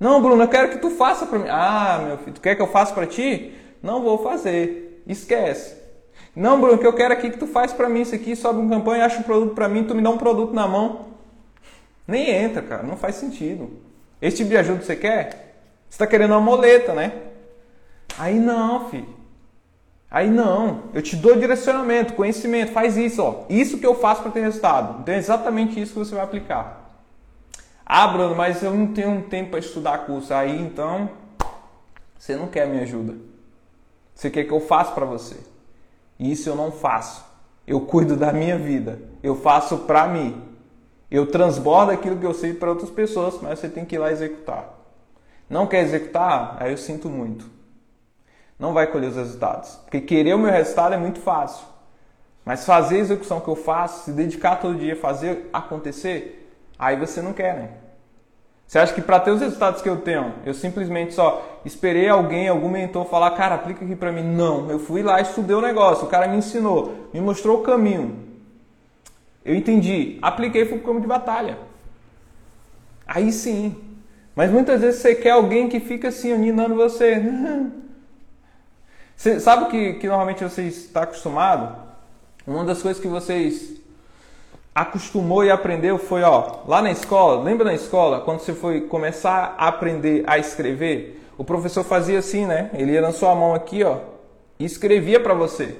Speaker 1: Não, Bruno, eu quero que tu faça para mim. Ah, meu filho, tu quer que eu faça para ti? Não vou fazer. Esquece. Não, Bruno, que eu quero aqui que tu faz para mim isso aqui, sobe uma campanha, acha um produto para mim, tu me dá um produto na mão. Nem entra, cara, não faz sentido. Esse tipo de ajuda você quer? Você está querendo uma moleta, né? Aí não, filho. Aí não. Eu te dou direcionamento, conhecimento, faz isso, ó. Isso que eu faço para ter resultado. Então é exatamente isso que você vai aplicar. Ah, Bruno, mas eu não tenho tempo para estudar curso. Aí então, você não quer minha ajuda. Você quer que eu faça para você. Isso eu não faço. Eu cuido da minha vida. Eu faço para mim. Eu transbordo aquilo que eu sei para outras pessoas, mas você tem que ir lá executar. Não quer executar? Aí eu sinto muito. Não vai colher os resultados. Porque querer o meu resultado é muito fácil. Mas fazer a execução que eu faço, se dedicar todo dia, fazer acontecer, aí você não quer, né? Você acha que para ter os resultados que eu tenho, eu simplesmente só esperei alguém, algum mentor falar, cara, aplica aqui para mim? Não, eu fui lá, estudei o negócio, o cara me ensinou, me mostrou o caminho. Eu entendi, apliquei e fui pro campo de batalha. Aí sim. Mas muitas vezes você quer alguém que fica assim, aninando você. *laughs* Você sabe que, que normalmente você está acostumado? Uma das coisas que vocês acostumou e aprendeu foi, ó, lá na escola, lembra na escola, quando você foi começar a aprender a escrever, o professor fazia assim, né? Ele ia na sua mão aqui, ó, e escrevia para você.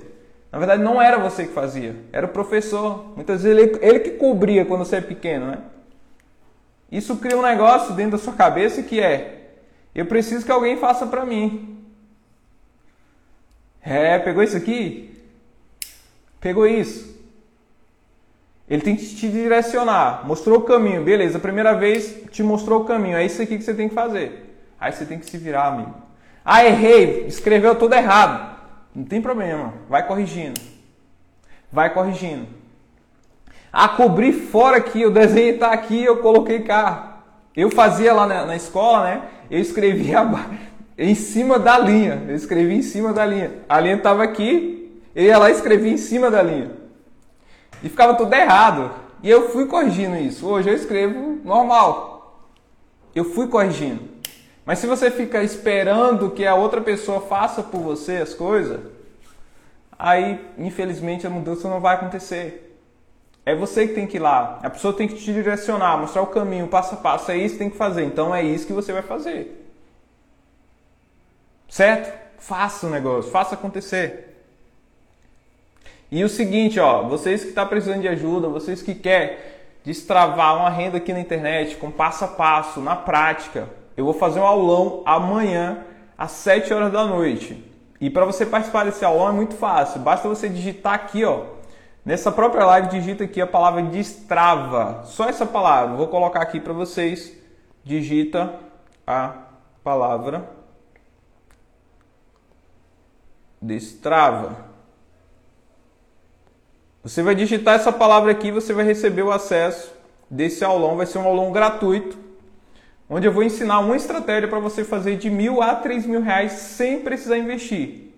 Speaker 1: Na verdade, não era você que fazia, era o professor. Muitas vezes ele, ele que cobria quando você é pequeno, né? Isso cria um negócio dentro da sua cabeça que é: eu preciso que alguém faça para mim. É, pegou isso aqui? Pegou isso? Ele tem que te direcionar, mostrou o caminho, beleza, a primeira vez te mostrou o caminho, é isso aqui que você tem que fazer. Aí você tem que se virar, amigo. Ah, errei, escreveu tudo errado. Não tem problema, vai corrigindo. Vai corrigindo. Ah, cobri fora aqui, o desenho está aqui, eu coloquei cá. Eu fazia lá na, na escola, né? Eu escrevia em cima da linha. Eu escrevi em cima da linha. A linha estava aqui, eu ia lá e escrevia em cima da linha. E ficava tudo errado. E eu fui corrigindo isso. Hoje eu escrevo normal. Eu fui corrigindo. Mas se você fica esperando que a outra pessoa faça por você as coisas, aí infelizmente a mudança não vai acontecer. É você que tem que ir lá. A pessoa tem que te direcionar, mostrar o caminho, passo a passo. É isso que tem que fazer. Então é isso que você vai fazer. Certo? Faça o negócio, faça acontecer. E o seguinte, ó, vocês que estão tá precisando de ajuda, vocês que querem destravar uma renda aqui na internet com passo a passo, na prática, eu vou fazer um aulão amanhã às 7 horas da noite. E para você participar desse aulão é muito fácil, basta você digitar aqui, ó, Nessa própria live, digita aqui a palavra destrava. Só essa palavra. Vou colocar aqui para vocês. Digita a palavra destrava. Você vai digitar essa palavra aqui, você vai receber o acesso desse aulão. Vai ser um aulão gratuito, onde eu vou ensinar uma estratégia para você fazer de mil a três mil reais sem precisar investir.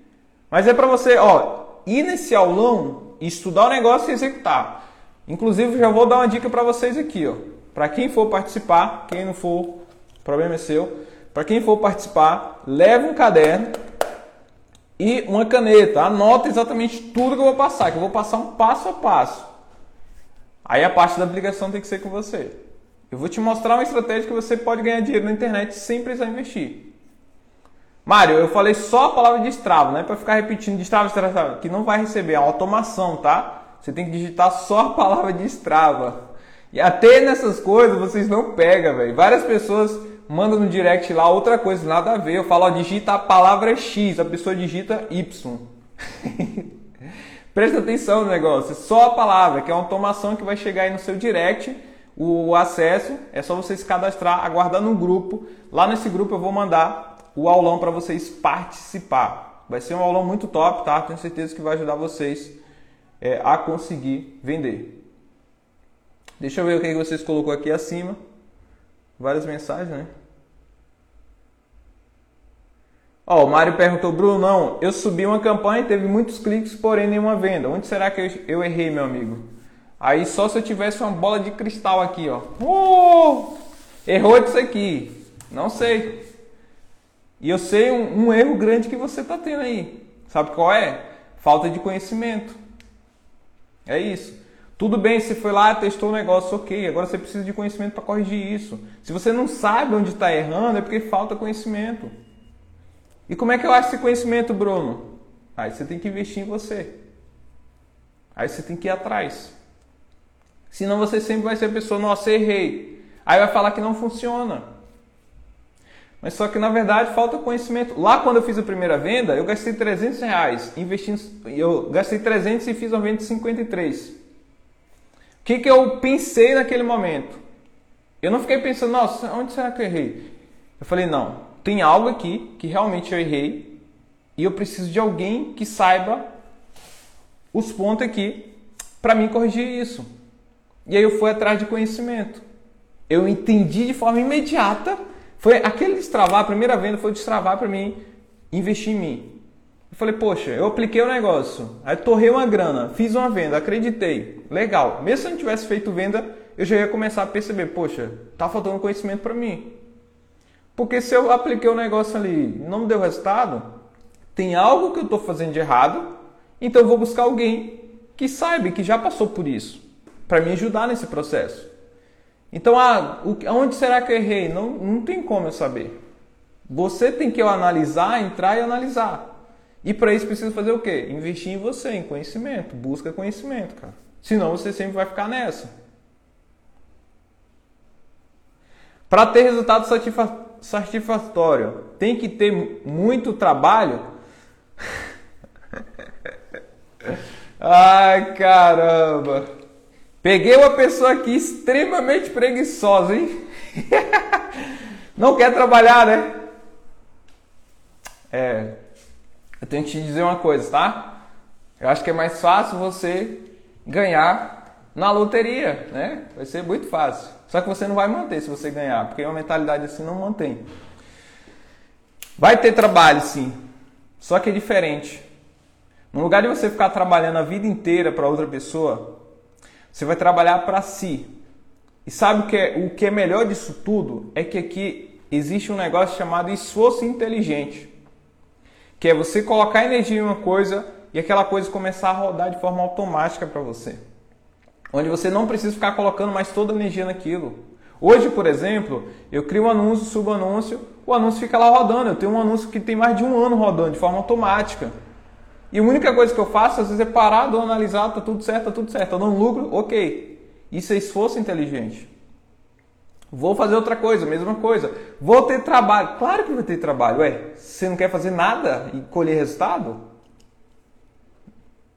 Speaker 1: Mas é para você, ó, ir nesse aulão estudar o negócio e executar. Inclusive, já vou dar uma dica para vocês aqui, ó. Para quem for participar, quem não for, problema é seu. Para quem for participar, leve um caderno e uma caneta. Anota exatamente tudo que eu vou passar, que eu vou passar um passo a passo. Aí a parte da aplicação tem que ser com você. Eu vou te mostrar uma estratégia que você pode ganhar dinheiro na internet sem precisar investir. Mário, eu falei só a palavra destrava, não é para ficar repetindo destrava, destrava, que não vai receber, é uma automação, tá? Você tem que digitar só a palavra destrava. E até nessas coisas vocês não pegam, velho. Várias pessoas mandam no direct lá outra coisa, nada a ver. Eu falo, ó, digita a palavra X, a pessoa digita Y. *laughs* Presta atenção no negócio, só a palavra, que é uma automação que vai chegar aí no seu direct. O acesso é só você se cadastrar, aguardar no grupo. Lá nesse grupo eu vou mandar o aulão para vocês participar. Vai ser um aulão muito top, tá? Tenho certeza que vai ajudar vocês é, a conseguir vender. Deixa eu ver o que vocês colocou aqui acima. Várias mensagens, né? Ó, o Mário perguntou, Bruno, não, eu subi uma campanha, teve muitos cliques, porém nenhuma venda. Onde será que eu errei, meu amigo? Aí só se eu tivesse uma bola de cristal aqui, ó. Oh, errou disso aqui. Não sei. E eu sei um, um erro grande que você está tendo aí. Sabe qual é? Falta de conhecimento. É isso. Tudo bem, você foi lá, testou o negócio, ok. Agora você precisa de conhecimento para corrigir isso. Se você não sabe onde está errando, é porque falta conhecimento. E como é que eu acho esse conhecimento, Bruno? Aí você tem que investir em você. Aí você tem que ir atrás. Senão você sempre vai ser a pessoa, nossa, errei. Aí vai falar que não funciona. Mas só que na verdade falta conhecimento. Lá quando eu fiz a primeira venda, eu gastei 300 reais investindo. Eu gastei 300 e fiz uma venda de 53. O que, que eu pensei naquele momento? Eu não fiquei pensando, nossa, onde será que eu errei? Eu falei, não, tem algo aqui que realmente eu errei e eu preciso de alguém que saiba os pontos aqui para mim corrigir isso. E aí eu fui atrás de conhecimento. Eu entendi de forma imediata. Foi aquele destravar, a primeira venda foi destravar para mim investir em mim. Eu falei, poxa, eu apliquei o negócio, aí torrei uma grana, fiz uma venda, acreditei, legal. Mesmo se eu não tivesse feito venda, eu já ia começar a perceber, poxa, tá faltando conhecimento para mim. Porque se eu apliquei o negócio ali não me deu resultado, tem algo que eu estou fazendo de errado, então eu vou buscar alguém que saiba, que já passou por isso, para me ajudar nesse processo. Então, ah, onde será que eu errei? Não, não tem como eu saber. Você tem que analisar, entrar e analisar. E para isso precisa fazer o quê? Investir em você, em conhecimento. Busca conhecimento, cara. Senão você sempre vai ficar nessa. Para ter resultado satisfatório, tem que ter muito trabalho. *laughs* Ai, caramba. Peguei uma pessoa aqui extremamente preguiçosa, hein? *laughs* Não quer trabalhar, né? É, eu tenho que te dizer uma coisa, tá? Eu acho que é mais fácil você ganhar na loteria, né? Vai ser muito fácil. Só que você não vai manter se você ganhar, porque uma mentalidade assim não mantém. Vai ter trabalho, sim. Só que é diferente. No lugar de você ficar trabalhando a vida inteira para outra pessoa, você vai trabalhar para si. E sabe o que, é, o que é melhor disso tudo? É que aqui existe um negócio chamado esforço inteligente que é você colocar energia em uma coisa e aquela coisa começar a rodar de forma automática para você. Onde você não precisa ficar colocando mais toda a energia naquilo. Hoje, por exemplo, eu crio um anúncio, subo anúncio, o anúncio fica lá rodando. Eu tenho um anúncio que tem mais de um ano rodando de forma automática. E a única coisa que eu faço às vezes é parar, dou analisar, tá tudo certo, tá tudo certo, tá dando lucro, ok. Isso é esforço inteligente. Vou fazer outra coisa, mesma coisa. Vou ter trabalho. Claro que vai ter trabalho. Ué, você não quer fazer nada e colher resultado?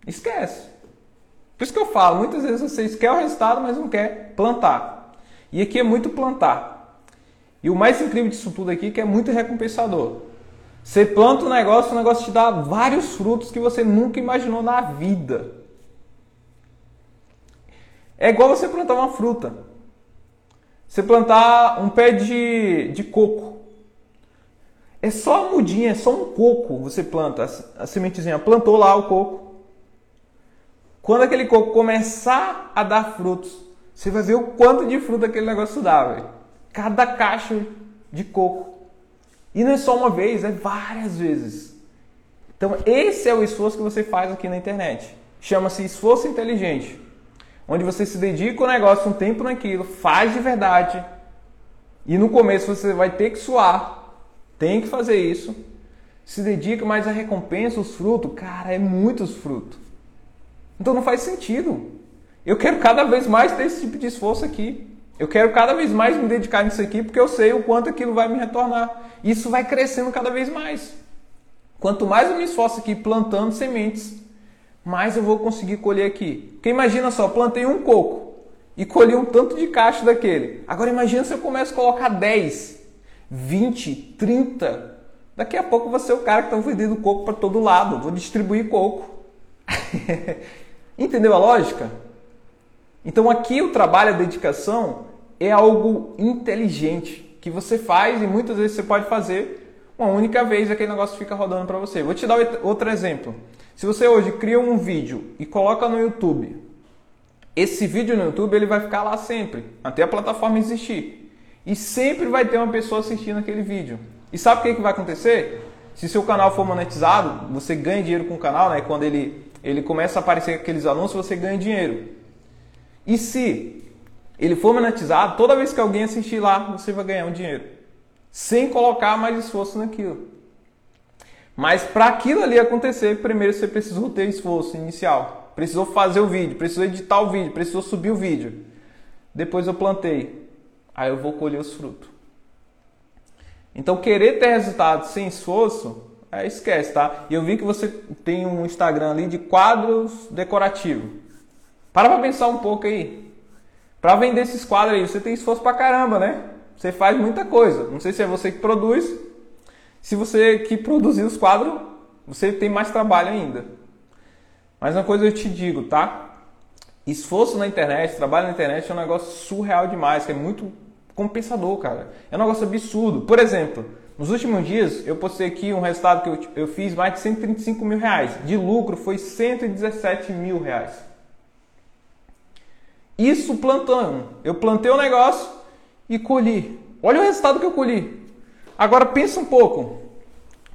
Speaker 1: Esquece. Por isso que eu falo, muitas vezes vocês querem o resultado, mas não quer plantar. E aqui é muito plantar. E o mais incrível disso tudo aqui é que é muito recompensador. Você planta um negócio, o negócio te dá vários frutos que você nunca imaginou na vida. É igual você plantar uma fruta. Você plantar um pé de, de coco. É só a mudinha, é só um coco você planta, a sementezinha. Plantou lá o coco. Quando aquele coco começar a dar frutos, você vai ver o quanto de fruta aquele negócio dá, velho. Cada caixa de coco. E não é só uma vez, é várias vezes. Então, esse é o esforço que você faz aqui na internet. Chama-se esforço inteligente onde você se dedica ao negócio um tempo naquilo, faz de verdade. E no começo você vai ter que suar, tem que fazer isso. Se dedica, mas a recompensa, os frutos, cara, é muitos frutos. Então não faz sentido. Eu quero cada vez mais ter esse tipo de esforço aqui. Eu quero cada vez mais me dedicar nisso aqui porque eu sei o quanto aquilo vai me retornar. Isso vai crescendo cada vez mais. Quanto mais eu me esforço aqui plantando sementes, mais eu vou conseguir colher aqui. Porque imagina só, plantei um coco e colhi um tanto de cacho daquele. Agora imagina se eu começo a colocar 10, 20, 30. Daqui a pouco você é o cara que está vendendo coco para todo lado. Vou distribuir coco. *laughs* Entendeu a lógica? Então aqui o trabalho, a dedicação é algo inteligente que você faz e muitas vezes você pode fazer uma única vez aquele negócio fica rodando para você. Vou te dar outro exemplo. Se você hoje cria um vídeo e coloca no YouTube, esse vídeo no YouTube ele vai ficar lá sempre, até a plataforma existir. E sempre vai ter uma pessoa assistindo aquele vídeo. E sabe o que, que vai acontecer? Se seu canal for monetizado, você ganha dinheiro com o canal, né? Quando ele, ele começa a aparecer aqueles anúncios, você ganha dinheiro. E se ele for monetizado, toda vez que alguém assistir lá, você vai ganhar um dinheiro. Sem colocar mais esforço naquilo. Mas para aquilo ali acontecer, primeiro você precisou ter esforço inicial. Precisou fazer o vídeo, precisou editar o vídeo, precisou subir o vídeo. Depois eu plantei. Aí eu vou colher os frutos. Então, querer ter resultado sem esforço, é, esquece, tá? E eu vi que você tem um Instagram ali de quadros decorativos. Para pra pensar um pouco aí. Para vender esses quadros aí, você tem esforço pra caramba, né? Você faz muita coisa. Não sei se é você que produz, se você que produzir os quadros, você tem mais trabalho ainda. Mas uma coisa eu te digo, tá? Esforço na internet, trabalho na internet é um negócio surreal demais, que é muito compensador, cara. É um negócio absurdo. Por exemplo, nos últimos dias eu postei aqui um resultado que eu, eu fiz mais de 135 mil reais. De lucro foi 117 mil reais. Isso plantando. Eu plantei o um negócio e colhi. Olha o resultado que eu colhi. Agora pensa um pouco.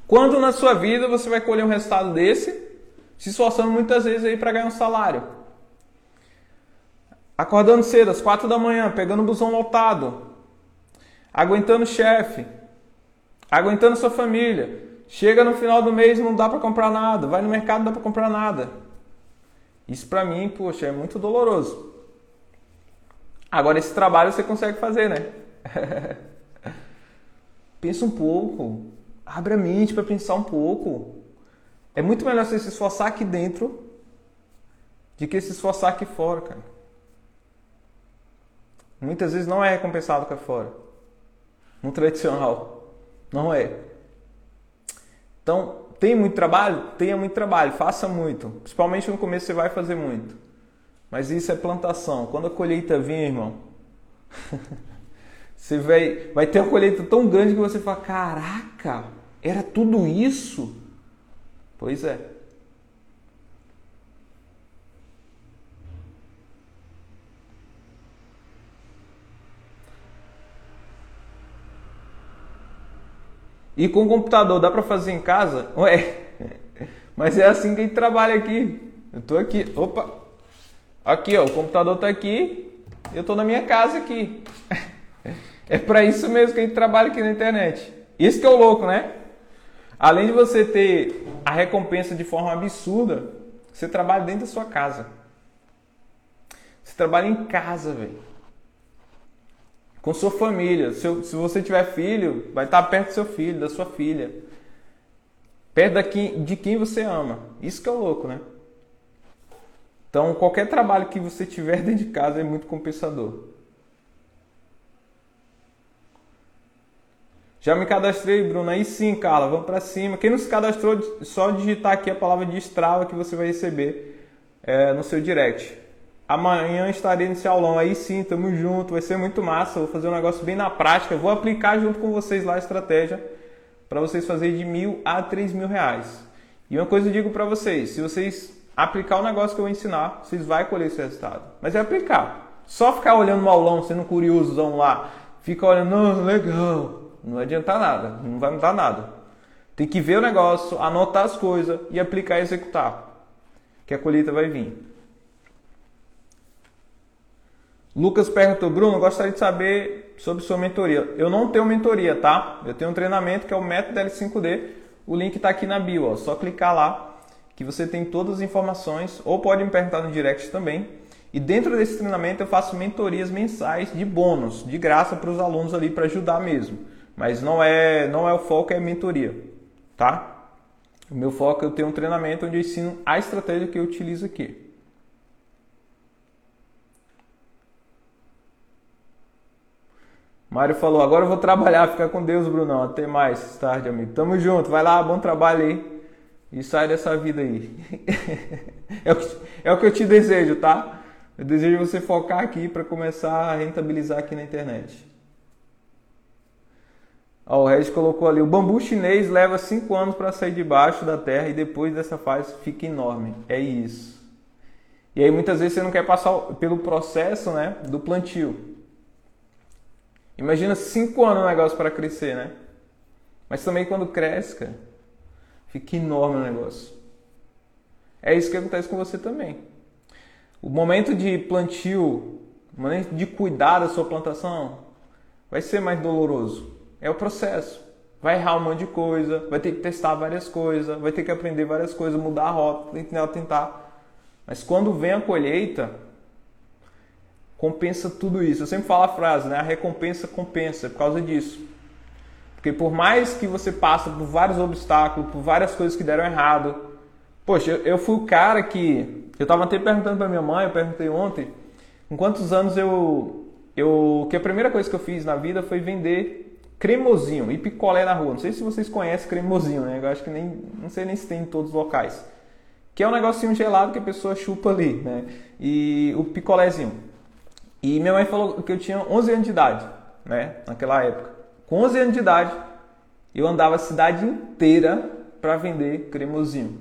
Speaker 1: Quando na sua vida você vai colher um resultado desse, se esforçando muitas vezes aí para ganhar um salário? Acordando cedo, às quatro da manhã, pegando o busão lotado, aguentando o chefe, aguentando sua família. Chega no final do mês não dá para comprar nada, vai no mercado não dá para comprar nada. Isso para mim, poxa, é muito doloroso. Agora esse trabalho você consegue fazer, né? *laughs* Pensa um pouco, abre a mente para pensar um pouco. É muito melhor você se esforçar aqui dentro de que se esforçar aqui fora, cara. Muitas vezes não é recompensado cá fora. No tradicional. Não é. Então, tem muito trabalho? Tenha muito trabalho, faça muito. Principalmente no começo você vai fazer muito. Mas isso é plantação. Quando a colheita vir, irmão, *laughs* você vai, vai ter uma colheita tão grande que você fala: caraca, era tudo isso? Pois é. E com o computador dá para fazer em casa? Ué, *laughs* mas é assim que a gente trabalha aqui. Eu tô aqui, opa, aqui ó, o computador tá aqui, eu tô na minha casa aqui. *laughs* É para isso mesmo que a gente trabalha aqui na internet. Isso que é o louco, né? Além de você ter a recompensa de forma absurda, você trabalha dentro da sua casa. Você trabalha em casa, velho com sua família. Se, se você tiver filho, vai estar perto do seu filho, da sua filha. Perto daqui, de quem você ama. Isso que é o louco, né? Então, qualquer trabalho que você tiver *laughs* dentro de casa é muito compensador. Já me cadastrei, Bruno? Aí sim, Carla, vamos para cima. Quem não se cadastrou, só digitar aqui a palavra de Strava que você vai receber é, no seu direct. Amanhã estarei nesse aulão. Aí sim, tamo junto. Vai ser muito massa. Vou fazer um negócio bem na prática. Vou aplicar junto com vocês lá a estratégia para vocês fazerem de mil a três mil reais. E uma coisa eu digo para vocês: se vocês aplicar o negócio que eu ensinar, vocês vão colher esse resultado. Mas é aplicar. Só ficar olhando no aulão, sendo curiosozão lá, fica olhando, não, legal. Não adianta nada, não vai mudar nada. Tem que ver o negócio, anotar as coisas e aplicar e executar. Que a colheita vai vir. Lucas perguntou, Bruno, gostaria de saber sobre sua mentoria. Eu não tenho mentoria, tá? Eu tenho um treinamento que é o Método L5D. O link está aqui na bio, ó. Só clicar lá que você tem todas as informações, ou pode me perguntar no direct também. E dentro desse treinamento eu faço mentorias mensais de bônus, de graça para os alunos ali para ajudar mesmo. Mas não é, não é o foco, é mentoria, tá? O meu foco é eu ter um treinamento onde eu ensino a estratégia que eu utilizo aqui. Mário falou, agora eu vou trabalhar, fica com Deus, Brunão. Até mais tarde, amigo. Tamo junto, vai lá, bom trabalho aí. E sai dessa vida aí. *laughs* é, o que, é o que eu te desejo, tá? Eu desejo você focar aqui para começar a rentabilizar aqui na internet. Ó, o Regis colocou ali: o bambu chinês leva 5 anos para sair debaixo da terra e depois dessa fase fica enorme. É isso. E aí muitas vezes você não quer passar pelo processo né, do plantio. Imagina cinco anos o negócio para crescer, né? Mas também quando cresce, cara, fica enorme o negócio. É isso que acontece com você também. O momento de plantio, o momento de cuidar da sua plantação, vai ser mais doloroso. É o processo. Vai errar um monte de coisa, vai ter que testar várias coisas, vai ter que aprender várias coisas, mudar a rota, tentar. Mas quando vem a colheita, compensa tudo isso. Eu sempre falo a frase, né? A recompensa compensa, por causa disso. Porque por mais que você passe por vários obstáculos, por várias coisas que deram errado. Poxa, eu, eu fui o cara que. Eu estava até perguntando para minha mãe, eu perguntei ontem, com quantos anos eu. eu que a primeira coisa que eu fiz na vida foi vender cremosinho e picolé na rua. Não sei se vocês conhecem cremosinho, né? Eu acho que nem. Não sei nem se tem em todos os locais. Que é um negocinho gelado que a pessoa chupa ali, né? E o picolézinho. E minha mãe falou que eu tinha 11 anos de idade. né? Naquela época. Com 11 anos de idade, eu andava a cidade inteira para vender cremosinho.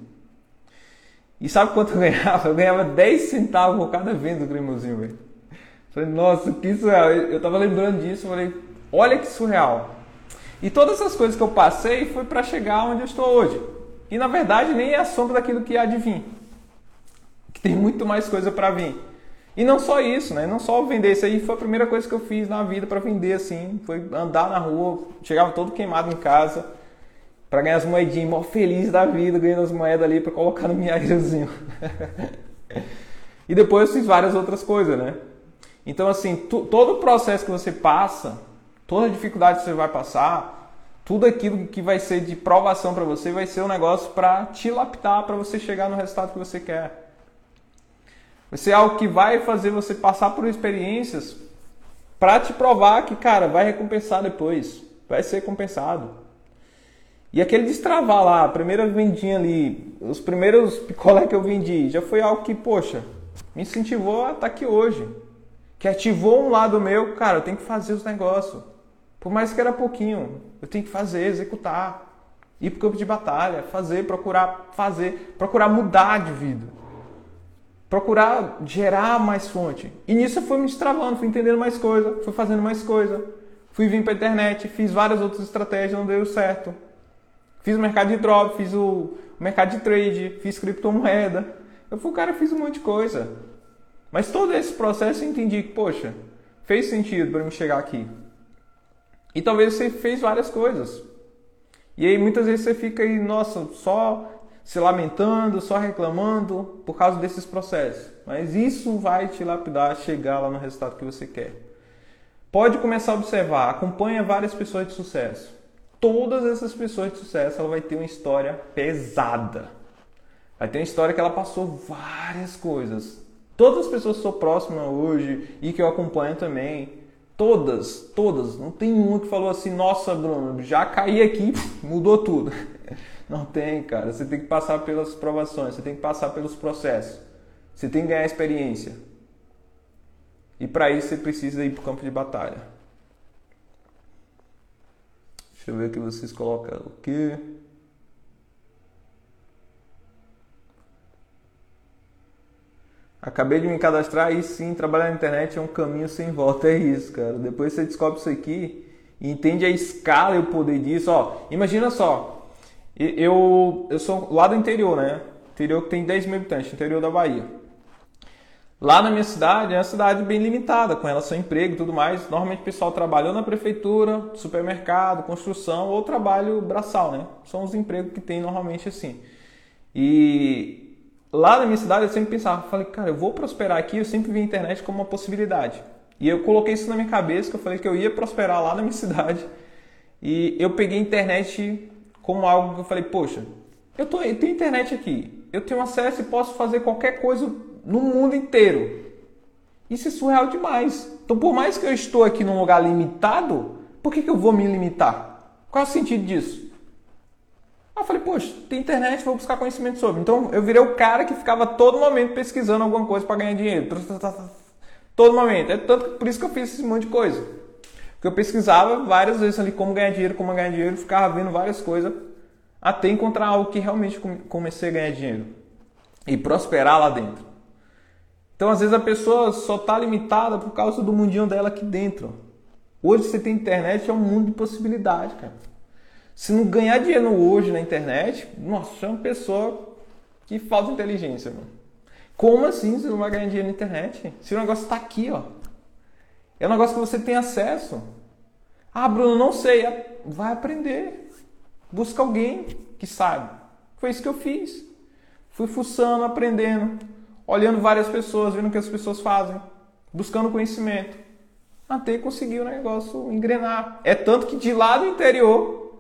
Speaker 1: E sabe quanto eu ganhava? Eu ganhava 10 centavos por cada venda do cremosinho, velho. Falei, nossa, que surreal. Eu tava lembrando disso, falei, olha que surreal. E todas essas coisas que eu passei foi para chegar onde eu estou hoje. E na verdade nem é a sombra daquilo que há de vir. Que tem muito mais coisa para vir. E não só isso, né? Não só vender isso aí foi a primeira coisa que eu fiz na vida para vender assim, foi andar na rua, chegava todo queimado em casa para ganhar as moedinhas, mó feliz da vida, ganhando as moedas ali para colocar no minhairozinho. *laughs* e depois eu fiz várias outras coisas, né? Então assim, todo o processo que você passa, toda a dificuldade que você vai passar, tudo aquilo que vai ser de provação para você vai ser um negócio para te lapidar, para você chegar no resultado que você quer. Vai ser algo que vai fazer você passar por experiências para te provar que, cara, vai recompensar depois. Vai ser compensado. E aquele destravar lá, a primeira vendinha ali, os primeiros *laughs* picolé que eu vendi, já foi algo que, poxa, me incentivou a estar tá aqui hoje. Que ativou um lado meu, cara, eu tenho que fazer os negócios. Por mais que era pouquinho, eu tenho que fazer, executar. Ir pro campo de batalha, fazer, procurar fazer, procurar mudar de vida procurar gerar mais fonte. E nisso eu fui me destravando, fui entendendo mais coisa, fui fazendo mais coisa. Fui vir para a internet, fiz várias outras estratégias, não deu certo. Fiz o mercado de drop, fiz o mercado de trade, fiz criptomoeda. Eu fui, cara, fiz um monte de coisa. Mas todo esse processo eu entendi que, poxa, fez sentido para me chegar aqui. E talvez você fez várias coisas. E aí muitas vezes você fica aí, nossa, só se lamentando, só reclamando por causa desses processos. Mas isso vai te lapidar a chegar lá no resultado que você quer. Pode começar a observar, acompanha várias pessoas de sucesso. Todas essas pessoas de sucesso, ela vai ter uma história pesada. Vai ter uma história que ela passou várias coisas. Todas as pessoas que sou próxima hoje e que eu acompanho também, todas, todas, não tem uma que falou assim: "Nossa, Bruno, já caí aqui, *laughs* mudou tudo". Não tem, cara. Você tem que passar pelas provações, você tem que passar pelos processos. Você tem que ganhar experiência. E para isso você precisa ir para o campo de batalha. Deixa eu ver que vocês colocam o quê? Acabei de me cadastrar e sim, trabalhar na internet é um caminho sem volta, é isso, cara. Depois você descobre isso aqui e entende a escala e o poder disso. Ó, imagina só, eu, eu sou lá do interior, né? Interior que tem 10 mil habitantes, interior da Bahia. Lá na minha cidade é uma cidade bem limitada com relação ao emprego e tudo mais. Normalmente o pessoal trabalhou na prefeitura, supermercado, construção ou trabalho braçal, né? São os empregos que tem normalmente assim. E lá na minha cidade eu sempre pensava, falei, cara, eu vou prosperar aqui, eu sempre vi a internet como uma possibilidade. E eu coloquei isso na minha cabeça, que eu falei que eu ia prosperar lá na minha *laughs* cidade. E eu peguei internet como algo que eu falei, poxa, eu, tô, eu tenho internet aqui, eu tenho acesso e posso fazer qualquer coisa no mundo inteiro. Isso é surreal demais. Então, por mais que eu estou aqui num lugar limitado, por que, que eu vou me limitar? Qual é o sentido disso? Aí eu falei, poxa, tem internet, vou buscar conhecimento sobre. Então, eu virei o cara que ficava todo momento pesquisando alguma coisa para ganhar dinheiro. Todo momento. É tanto por isso que eu fiz esse monte de coisa. Porque eu pesquisava várias vezes ali como ganhar dinheiro, como ganhar dinheiro, ficava vendo várias coisas até encontrar algo que realmente comecei a ganhar dinheiro e prosperar lá dentro. Então, às vezes a pessoa só está limitada por causa do mundinho dela aqui dentro. Hoje você tem internet, é um mundo de possibilidade, cara. Se não ganhar dinheiro hoje na internet, nossa, é uma pessoa que falta inteligência, mano. Como assim você não vai ganhar dinheiro na internet? Se o negócio está aqui, ó. É um negócio que você tem acesso. Ah, Bruno, não sei. É, vai aprender. Busca alguém que sabe. Foi isso que eu fiz. Fui fuçando, aprendendo, olhando várias pessoas, vendo o que as pessoas fazem, buscando conhecimento. Até conseguir o negócio engrenar. É tanto que de lá do interior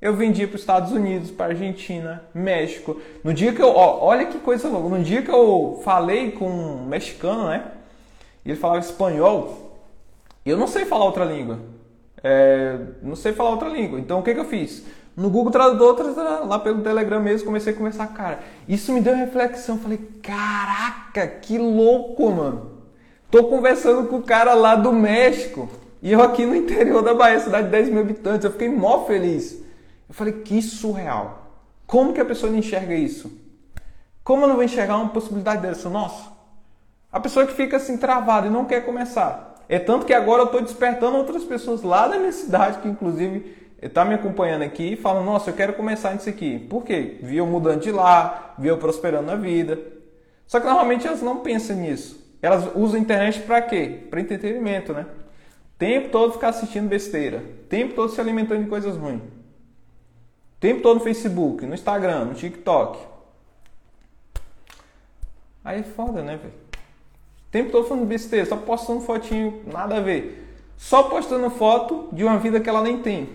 Speaker 1: eu vendi para os Estados Unidos, para Argentina, México. No dia que eu, ó, olha que coisa louca. No dia que eu falei com um mexicano, né? E ele falava espanhol. Eu não sei falar outra língua. É, não sei falar outra língua. Então o que, que eu fiz? No Google Tradutor, lá pelo Telegram mesmo, comecei a conversar, cara. Isso me deu reflexão. Falei, caraca, que louco, mano. Tô conversando com o cara lá do México. E eu aqui no interior da Bahia, cidade de 10 mil habitantes, eu fiquei mó feliz. Eu falei, que surreal. Como que a pessoa não enxerga isso? Como eu não vou enxergar uma possibilidade dessa? Nossa, a pessoa que fica assim travada e não quer começar. É tanto que agora eu estou despertando outras pessoas lá da minha cidade, que inclusive está me acompanhando aqui, e falam, nossa, eu quero começar nisso aqui. Por quê? Viu mudando de lá, viu prosperando na vida. Só que normalmente elas não pensam nisso. Elas usam a internet para quê? Para entretenimento, né? Tempo todo ficar assistindo besteira. Tempo todo se alimentando de coisas ruins. Tempo todo no Facebook, no Instagram, no TikTok. Aí é foda, né, velho? Tempo todo falando besteira, só postando fotinho, nada a ver. Só postando foto de uma vida que ela nem tem.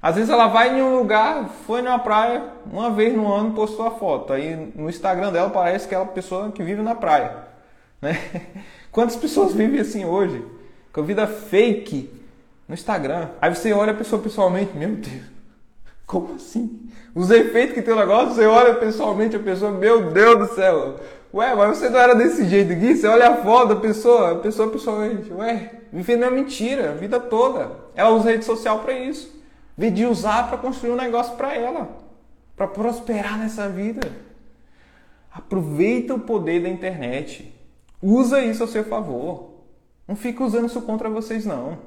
Speaker 1: Às vezes ela vai em um lugar, foi numa praia, uma vez no ano postou a foto. Aí no Instagram dela parece que é uma pessoa que vive na praia. Né? *laughs* Quantas pessoas vivem assim hoje? Com vida fake no Instagram. Aí você olha a pessoa pessoalmente, meu Deus, como assim? Os efeitos que tem o negócio, você olha pessoalmente a pessoa, meu Deus do céu. Ué, mas você não era desse jeito aqui? Você olha a foto da pessoa, a pessoa pessoalmente, ué, vivendo é mentira, a vida toda. Ela usa rede social para isso. De usar para construir um negócio para ela, para prosperar nessa vida. Aproveita o poder da internet. Usa isso a seu favor. Não fica usando isso contra vocês, não.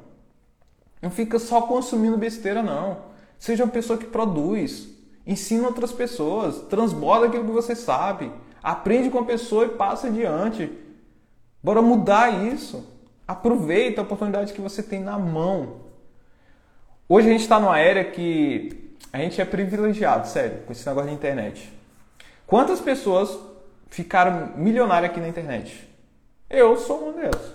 Speaker 1: Não fica só consumindo besteira, não. Seja uma pessoa que produz. Ensina outras pessoas. Transborda aquilo que você sabe. Aprende com a pessoa e passa adiante. Bora mudar isso. Aproveita a oportunidade que você tem na mão. Hoje a gente está numa era que a gente é privilegiado, sério, com esse negócio de internet. Quantas pessoas ficaram milionárias aqui na internet? Eu sou uma delas.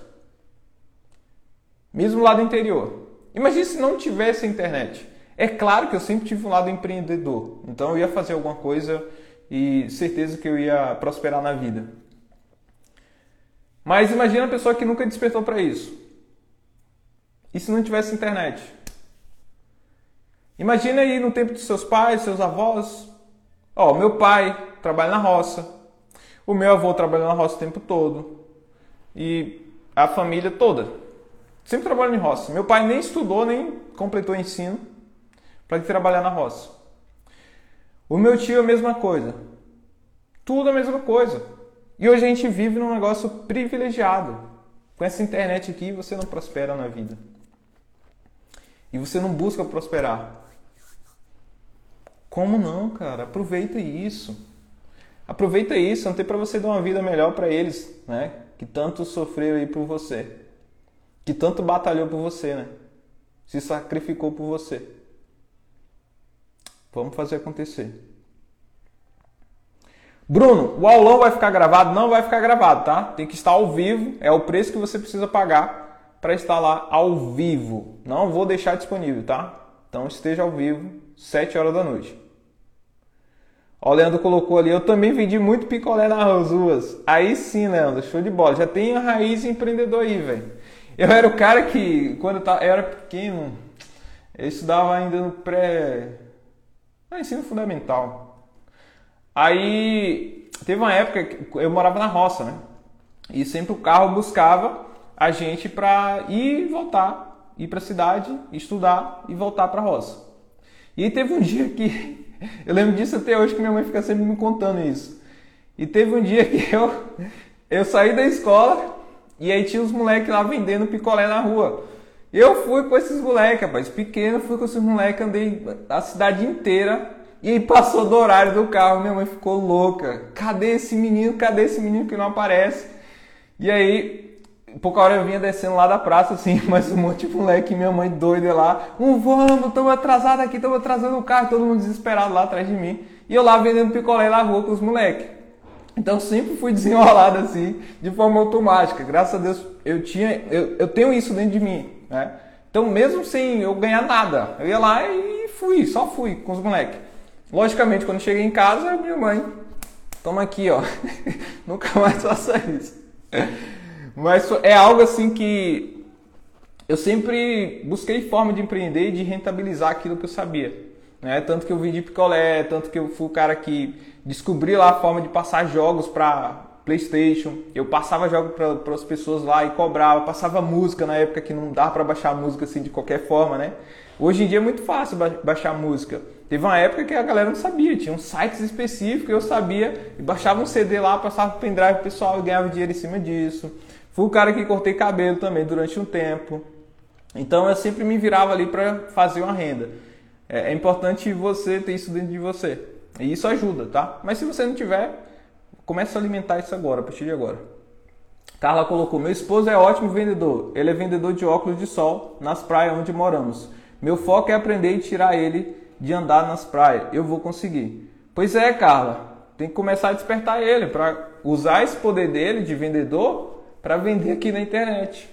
Speaker 1: Mesmo lá do interior. Imagina se não tivesse internet. É claro que eu sempre tive um lado empreendedor. Então eu ia fazer alguma coisa e certeza que eu ia prosperar na vida. Mas imagina a pessoa que nunca despertou para isso. E se não tivesse internet? Imagina aí no tempo dos seus pais, seus avós. Ó, meu pai trabalha na roça. O meu avô trabalha na roça o tempo todo. E a família toda. Sempre trabalhando em roça. Meu pai nem estudou, nem completou o ensino para trabalhar na roça. O meu tio é a mesma coisa. Tudo a mesma coisa. E hoje a gente vive num negócio privilegiado. Com essa internet aqui você não prospera na vida. E você não busca prosperar. Como não, cara? Aproveita isso. Aproveita isso, não tem para você dar uma vida melhor para eles, né? Que tanto sofreram aí por você. Que tanto batalhou por você, né? Se sacrificou por você. Vamos fazer acontecer. Bruno, o aulão vai ficar gravado? Não vai ficar gravado, tá? Tem que estar ao vivo. É o preço que você precisa pagar para estar lá ao vivo. Não vou deixar disponível, tá? Então esteja ao vivo, 7 horas da noite. Ó, o Leandro colocou ali, eu também vendi muito picolé nas ruas. Aí sim, Leandro, show de bola. Já tem a raiz empreendedor aí, velho. Eu era o cara que, quando eu, tava, eu era pequeno, eu estudava ainda no pré. No ensino fundamental. Aí teve uma época que eu morava na roça, né? E sempre o carro buscava a gente para ir e voltar, ir para a cidade, estudar e voltar para a roça. E teve um *laughs* dia que eu lembro disso até hoje que minha mãe fica sempre me contando isso. E teve um dia que eu, eu saí da escola e aí tinha os moleques lá vendendo picolé na rua. Eu fui com esses moleques, rapaz, pequeno, fui com esses moleques, andei a cidade inteira e aí passou do horário do carro, minha mãe ficou louca. Cadê esse menino? Cadê esse menino que não aparece? E aí pouca hora eu vinha descendo lá da praça, assim, *laughs* mas um monte de moleque, minha mãe doida lá, um vamos, estamos atrasados aqui, estamos atrasando o carro, todo mundo desesperado lá atrás de mim. E eu lá vendendo picolé na rua com os moleques. Então sempre fui *laughs* desenrolado assim, de forma automática. Graças a Deus eu tinha, eu, eu tenho isso dentro de mim, né? Então mesmo sem eu ganhar nada, eu ia lá e fui, só fui com os moleques. Logicamente, quando cheguei em casa, minha mãe, toma aqui, ó. *laughs* Nunca mais faça isso. Mas é algo assim que eu sempre busquei forma de empreender e de rentabilizar aquilo que eu sabia. Né? Tanto que eu vendi picolé, tanto que eu fui o cara que descobri lá a forma de passar jogos para PlayStation. Eu passava jogos para as pessoas lá e cobrava, passava música na época que não dava para baixar música assim de qualquer forma, né? Hoje em dia é muito fácil baixar música. Teve uma época que a galera não sabia, tinha uns sites específicos, eu sabia, e baixava um CD lá, passava pro pendrive pro pessoal e ganhava dinheiro em cima disso. Fui o cara que cortei cabelo também durante um tempo. Então eu sempre me virava ali para fazer uma renda. É, é importante você ter isso dentro de você. E isso ajuda, tá? Mas se você não tiver, comece a alimentar isso agora, a partir de agora. Carla colocou: Meu esposo é ótimo vendedor. Ele é vendedor de óculos de sol nas praias onde moramos. Meu foco é aprender e tirar ele de andar nas praias. Eu vou conseguir. Pois é, Carla. Tem que começar a despertar ele para usar esse poder dele de vendedor para vender aqui na internet.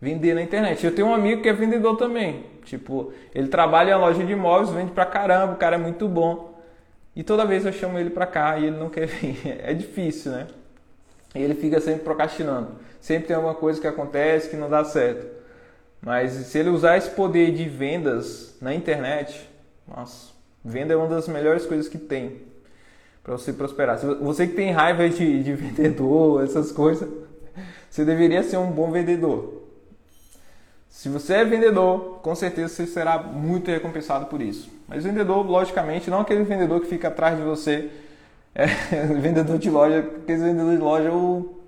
Speaker 1: Vender na internet. Eu tenho um amigo que é vendedor também. Tipo, ele trabalha em loja de imóveis, vende pra caramba, o cara é muito bom. E toda vez eu chamo ele pra cá e ele não quer vir. *laughs* É difícil, né? E ele fica sempre procrastinando. Sempre tem alguma coisa que acontece que não dá certo. Mas se ele usar esse poder de vendas na internet, nossa, venda é uma das melhores coisas que tem para você prosperar. Você que tem raiva de, de *laughs* vendedor, essas coisas, você deveria ser um bom vendedor. Se você é vendedor, com certeza você será muito recompensado por isso. Mas vendedor, logicamente, não aquele vendedor que fica atrás de você, é, *laughs* vendedor de loja, aquele vendedor de loja, o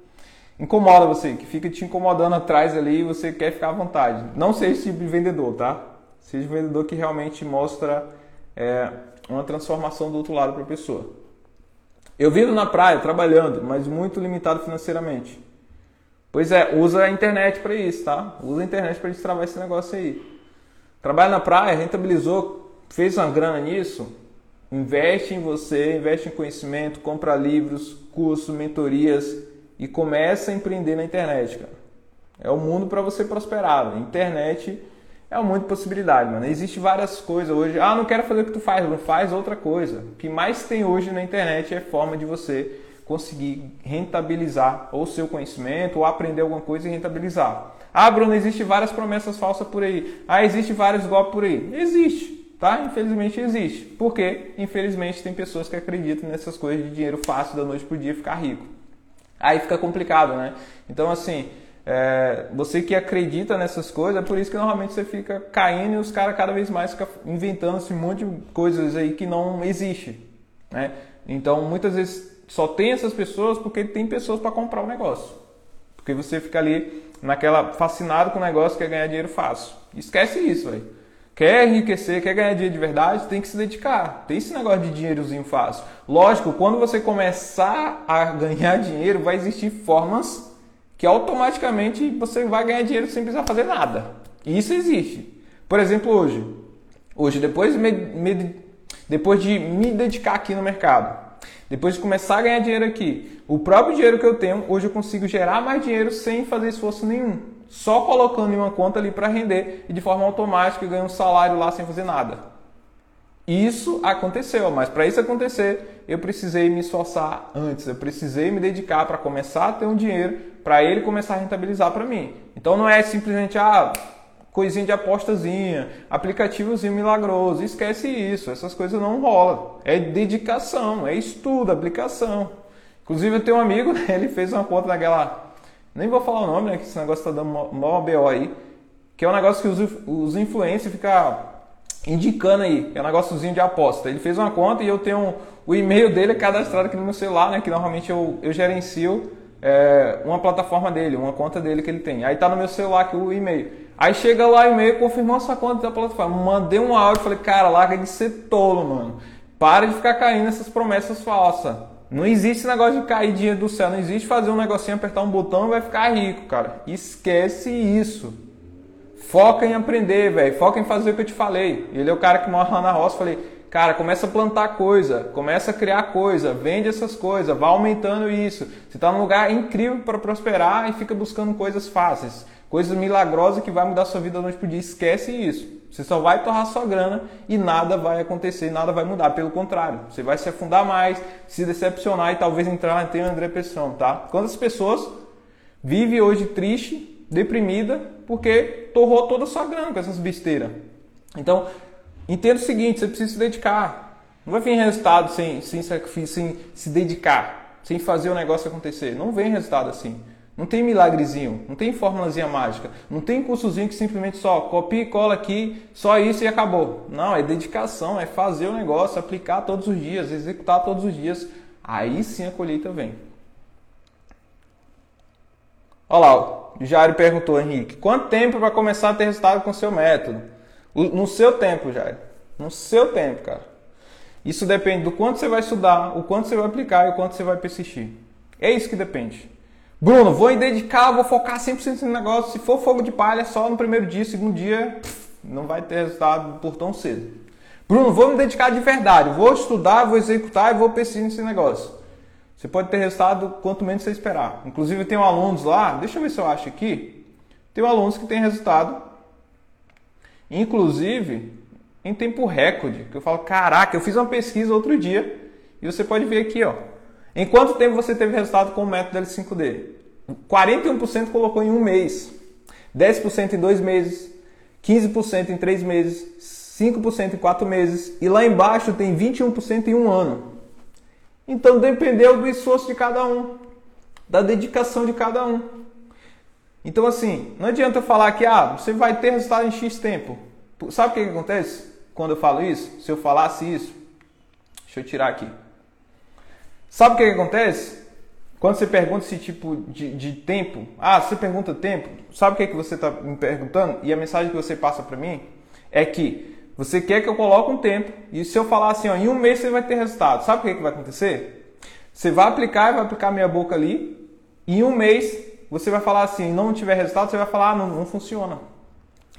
Speaker 1: incomoda você, que fica te incomodando atrás ali e você quer ficar à vontade. Não seja esse tipo de vendedor, tá? Seja um vendedor que realmente mostra é, uma transformação do outro lado para a pessoa. Eu vivo na praia trabalhando, mas muito limitado financeiramente. Pois é, usa a internet para isso, tá? Usa a internet para destravar esse negócio aí. Trabalha na praia, rentabilizou, fez uma grana nisso, investe em você, investe em conhecimento, compra livros, cursos, mentorias, e começa a empreender na internet, cara. É o mundo para você prosperar. A internet é um mundo de possibilidade, mano. Existem várias coisas hoje. Ah, não quero fazer o que tu faz, não faz outra coisa. O que mais tem hoje na internet é forma de você conseguir rentabilizar ou seu conhecimento ou aprender alguma coisa e rentabilizar. Ah, Bruno, existe várias promessas falsas por aí. Ah, existe vários golpes por aí. Existe, tá? Infelizmente existe. Por quê? Infelizmente tem pessoas que acreditam nessas coisas de dinheiro fácil da noite pro dia ficar rico aí fica complicado, né? Então, assim, é, você que acredita nessas coisas, é por isso que normalmente você fica caindo e os caras cada vez mais ficam inventando esse monte de coisas aí que não existe, né? Então, muitas vezes só tem essas pessoas porque tem pessoas para comprar o negócio. Porque você fica ali naquela fascinado com o negócio que é ganhar dinheiro fácil. Esquece isso, velho. Quer enriquecer, quer ganhar dinheiro de verdade, tem que se dedicar. Tem esse negócio de dinheirozinho fácil. Lógico, quando você começar a *laughs* ganhar dinheiro, vai existir formas que automaticamente você vai ganhar dinheiro sem precisar fazer nada. Isso existe. Por exemplo, hoje. Hoje, depois de me, me, depois de me dedicar aqui no mercado, depois de começar a ganhar dinheiro aqui, o próprio dinheiro que eu tenho, hoje eu consigo gerar mais dinheiro sem fazer esforço nenhum só colocando em uma conta ali para render e de forma automática ganhar um salário lá sem fazer nada. Isso aconteceu, mas para isso acontecer, eu precisei me esforçar antes, eu precisei me dedicar para começar a ter um dinheiro para ele começar a rentabilizar para mim. Então não é simplesmente ah, coisinha de apostazinha, aplicativozinho milagroso, esquece isso, essas coisas não rolam. É dedicação, é estudo, aplicação. Inclusive eu tenho um amigo, *laughs* ele fez uma conta naquela nem vou falar o nome, né? Que esse negócio tá dando mó BO aí. Que é um negócio que os, os influencers ficam indicando aí. É um negóciozinho de aposta. Ele fez uma conta e eu tenho o e-mail dele cadastrado aqui no meu celular, né? Que normalmente eu, eu gerencio é, uma plataforma dele, uma conta dele que ele tem. Aí tá no meu celular aqui o e-mail. Aí chega lá e-mail confirmou sua conta da plataforma. Mandei um áudio, falei, cara, larga de ser tolo, mano. Para de ficar caindo nessas promessas falsas. Não existe negócio de cair dinheiro do céu, não existe fazer um negocinho, apertar um botão e vai ficar rico, cara. Esquece isso. Foca em aprender, velho. Foca em fazer o que eu te falei. Ele é o cara que mora lá na roça. Falei, cara, começa a plantar coisa, começa a criar coisa, vende essas coisas, vai aumentando isso. Você está num lugar incrível para prosperar e fica buscando coisas fáceis, coisas milagrosas que vai mudar sua vida da noite pro dia. Esquece isso. Você só vai torrar sua grana e nada vai acontecer, nada vai mudar. Pelo contrário, você vai se afundar mais, se decepcionar e talvez entrar na teia depressão, tá? Quantas pessoas vivem hoje triste, deprimida, porque torrou toda a sua grana com essas besteiras? Então, entenda o seguinte, você precisa se dedicar. Não vai vir resultado sem, sem sacrifício, sem se dedicar. sem fazer o negócio acontecer. Não vem resultado assim. Não tem milagrezinho, não tem formulazinha mágica, não tem cursozinho que simplesmente só copia e cola aqui, só isso e acabou. Não, é dedicação, é fazer o negócio, aplicar todos os dias, executar todos os dias. Aí sim a colheita vem. Olha lá, o Jairo perguntou, Henrique, quanto tempo para começar a ter resultado com o seu método? No seu tempo, Jairo. No seu tempo, cara. Isso depende do quanto você vai estudar, o quanto você vai aplicar e o quanto você vai persistir. É isso que depende. Bruno, vou me dedicar, vou focar 100% nesse negócio. Se for fogo de palha, só no primeiro dia, segundo dia, não vai ter resultado por tão cedo. Bruno, vou me dedicar de verdade. Vou estudar, vou executar e vou persistir nesse negócio. Você pode ter resultado quanto menos você esperar. Inclusive, tem alunos lá, deixa eu ver se eu acho aqui. Tem alunos que tem resultado, inclusive em tempo recorde. Que eu falo, caraca, eu fiz uma pesquisa outro dia e você pode ver aqui, ó. Em quanto tempo você teve resultado com o método L5D? 41% colocou em um mês, 10% em dois meses, 15% em três meses, 5% em quatro meses e lá embaixo tem 21% em um ano. Então dependeu do esforço de cada um, da dedicação de cada um. Então assim, não adianta eu falar que ah, você vai ter resultado em X tempo. Sabe o que, que acontece quando eu falo isso? Se eu falasse isso, deixa eu tirar aqui. Sabe o que, que acontece? Quando você pergunta esse tipo de, de tempo, ah, você pergunta tempo, sabe o que, que você está me perguntando? E a mensagem que você passa para mim é que você quer que eu coloque um tempo e se eu falar assim, ó, em um mês você vai ter resultado, sabe o que, que vai acontecer? Você vai aplicar e vai aplicar a minha boca ali, e em um mês você vai falar assim, não tiver resultado, você vai falar, ah, não, não funciona.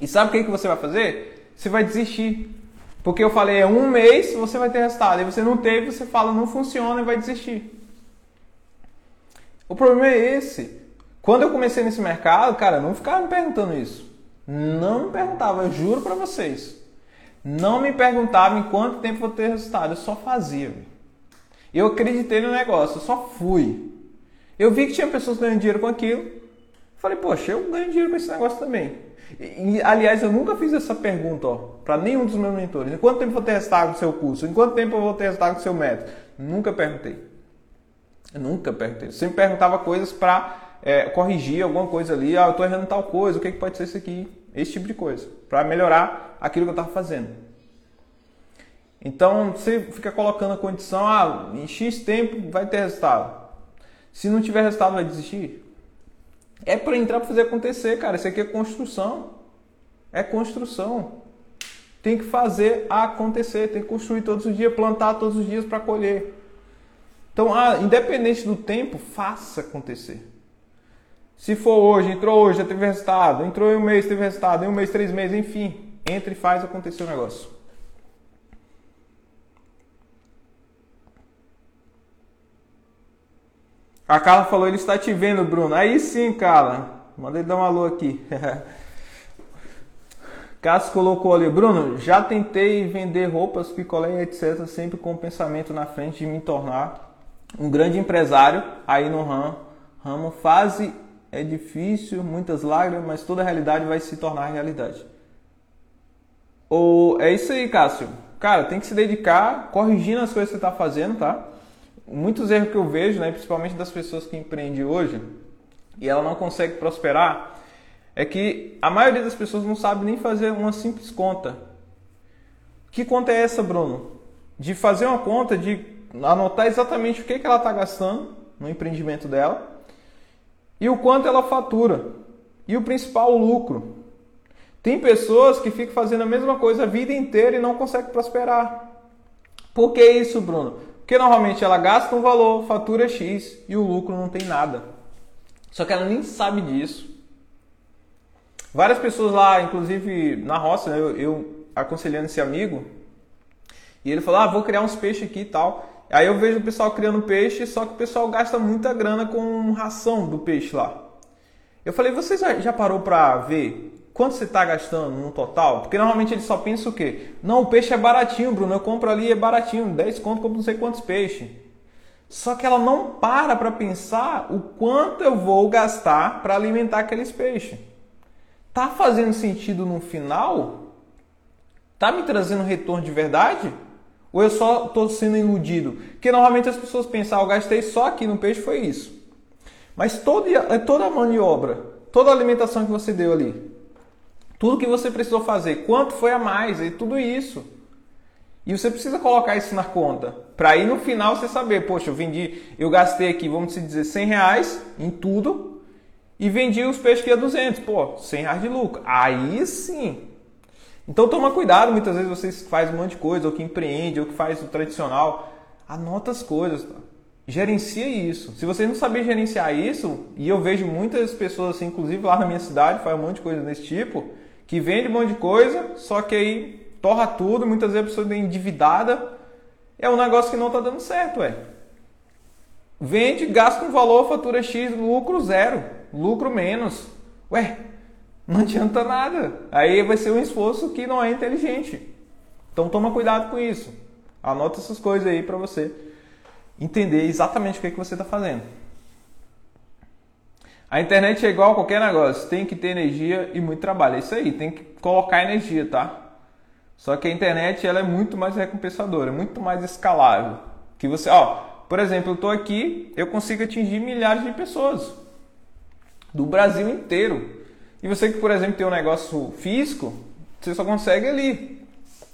Speaker 1: E sabe o que, que você vai fazer? Você vai desistir. Porque eu falei, é um mês você vai ter resultado. E você não teve, você fala, não funciona e vai desistir. O problema é esse. Quando eu comecei nesse mercado, cara, não ficava me perguntando isso. Não me perguntava, eu juro para vocês. Não me perguntava em quanto tempo vou ter resultado, eu só fazia. Eu acreditei no negócio, eu só fui. Eu vi que tinha pessoas ganhando dinheiro com aquilo. Falei, poxa, eu ganho dinheiro com esse negócio também. E, aliás, eu nunca fiz essa pergunta para nenhum dos meus mentores. Em quanto tempo eu vou resultado no seu curso? Em quanto tempo eu vou resultado no seu método? Nunca perguntei. Nunca perguntei. Sempre perguntava coisas para é, corrigir alguma coisa ali. Ah, eu estou errando tal coisa. O que, que pode ser isso aqui? Esse tipo de coisa. Para melhorar aquilo que eu estava fazendo. Então, você fica colocando a condição, ah, em X tempo vai ter resultado. Se não tiver resultado, vai desistir? É para entrar para fazer acontecer, cara. Isso aqui é construção. É construção. Tem que fazer acontecer, tem que construir todos os dias, plantar todos os dias para colher. Então, ah, independente do tempo, faça acontecer. Se for hoje, entrou hoje, já teve resultado. Entrou em um mês, teve resultado. Em um mês, três meses, enfim. Entre e faz acontecer o negócio. A Carla falou, ele está te vendo, Bruno. Aí sim, Carla. Manda ele dar um alô aqui. *laughs* Cássio colocou ali, Bruno, já tentei vender roupas, picolé, etc, sempre com o pensamento na frente de me tornar um grande empresário aí no ramo. ramo. Fase é difícil, muitas lágrimas, mas toda a realidade vai se tornar realidade. Ou é isso aí, Cássio. Cara, tem que se dedicar corrigindo as coisas que você está fazendo, tá? Muitos erros que eu vejo, né, principalmente das pessoas que empreendem hoje, e ela não consegue prosperar, é que a maioria das pessoas não sabe nem fazer uma simples conta. Que conta é essa, Bruno? De fazer uma conta, de anotar exatamente o que, que ela está gastando no empreendimento dela e o quanto ela fatura. E o principal, o lucro. Tem pessoas que ficam fazendo a mesma coisa a vida inteira e não conseguem prosperar. Por que isso, Bruno? Porque normalmente ela gasta um valor, fatura X e o lucro não tem nada. Só que ela nem sabe disso. Várias pessoas lá, inclusive na roça, eu, eu aconselhando esse amigo, e ele falou: Ah, vou criar uns peixes aqui e tal. Aí eu vejo o pessoal criando peixe, só que o pessoal gasta muita grana com ração do peixe lá. Eu falei: Você já, já parou para ver quanto você está gastando no total? Porque normalmente ele só pensa o quê? Não, o peixe é baratinho, Bruno. Eu compro ali, é baratinho. 10 conto, compro não sei quantos peixes. Só que ela não para para pensar o quanto eu vou gastar para alimentar aqueles peixes. Tá fazendo sentido no final? Tá me trazendo retorno de verdade? Ou eu só estou sendo iludido? Porque normalmente as pessoas pensam, ah, eu gastei só aqui no peixe, foi isso. Mas toda, toda a maniobra, toda a alimentação que você deu ali, tudo que você precisou fazer, quanto foi a mais, e tudo isso. E você precisa colocar isso na conta. Para aí no final você saber, poxa, eu vendi, eu gastei aqui, vamos dizer, 100 reais em tudo e vendi os peixes que a 200. Pô, 100 reais de lucro. Aí sim. Então toma cuidado, muitas vezes você faz um monte de coisa, ou que empreende, ou que faz o tradicional. Anota as coisas, tá? gerencia isso. Se você não saber gerenciar isso, e eu vejo muitas pessoas assim, inclusive lá na minha cidade, faz um monte de coisa desse tipo, que vende um monte de coisa, só que aí torra tudo, muitas vezes a pessoa é endividada, é um negócio que não está dando certo, é. Vende, gasta um valor, fatura X, lucro zero, lucro menos. Ué, não adianta nada. Aí vai ser um esforço que não é inteligente. Então toma cuidado com isso. Anota essas coisas aí para você entender exatamente o que, é que você está fazendo. A internet é igual a qualquer negócio, tem que ter energia e muito trabalho. É isso aí, tem que colocar energia, tá? Só que a internet ela é muito mais recompensadora, muito mais escalável. Que você, ó, por exemplo, eu estou aqui, eu consigo atingir milhares de pessoas do Brasil inteiro. E você que, por exemplo, tem um negócio físico, você só consegue ali.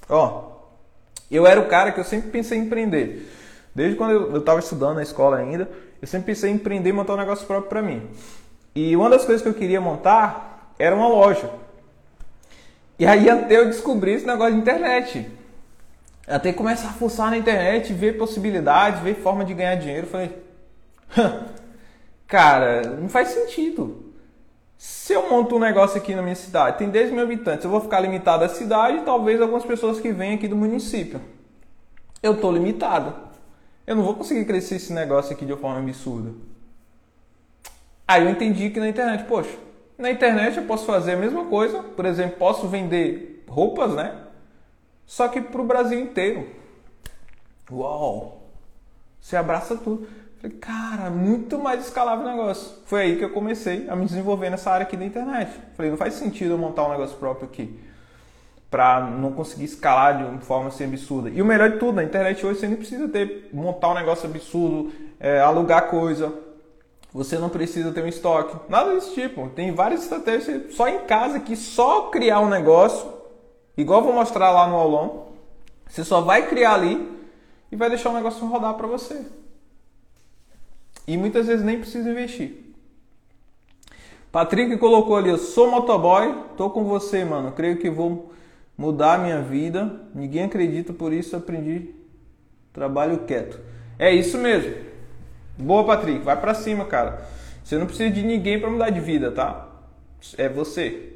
Speaker 1: Ó, eu era o cara que eu sempre pensei em empreender. Desde quando eu estava estudando na escola ainda, eu sempre pensei em empreender e montar um negócio próprio para mim. E uma das coisas que eu queria montar era uma loja. E aí até eu descobri esse negócio de internet. Até começar a fuçar na internet, ver possibilidades, ver forma de ganhar dinheiro. Falei, cara, não faz sentido. Se eu monto um negócio aqui na minha cidade, tem 10 mil habitantes, eu vou ficar limitado à cidade e talvez algumas pessoas que vêm aqui do município. Eu estou limitado. Eu não vou conseguir crescer esse negócio aqui de uma forma absurda. Aí eu entendi que na internet, poxa, na internet eu posso fazer a mesma coisa, por exemplo, posso vender roupas, né? Só que para o Brasil inteiro. Uau! Você abraça tudo. Falei, cara, muito mais escalável o negócio. Foi aí que eu comecei a me desenvolver nessa área aqui da internet. Falei, não faz sentido eu montar um negócio próprio aqui. Para não conseguir escalar de uma forma assim absurda. E o melhor de tudo, na internet hoje você não precisa ter, montar um negócio absurdo, é, alugar coisa, você não precisa ter um estoque, nada desse tipo. Tem várias estratégias só em casa que só criar um negócio, igual vou mostrar lá no aulão, você só vai criar ali e vai deixar o negócio rodar para você. E muitas vezes nem precisa investir. Patrick colocou ali, eu sou motoboy, tô com você, mano. Creio que vou mudar a minha vida. Ninguém acredita, por isso aprendi trabalho quieto. É isso mesmo. Boa, Patrick. Vai para cima, cara. Você não precisa de ninguém para mudar de vida, tá? É você.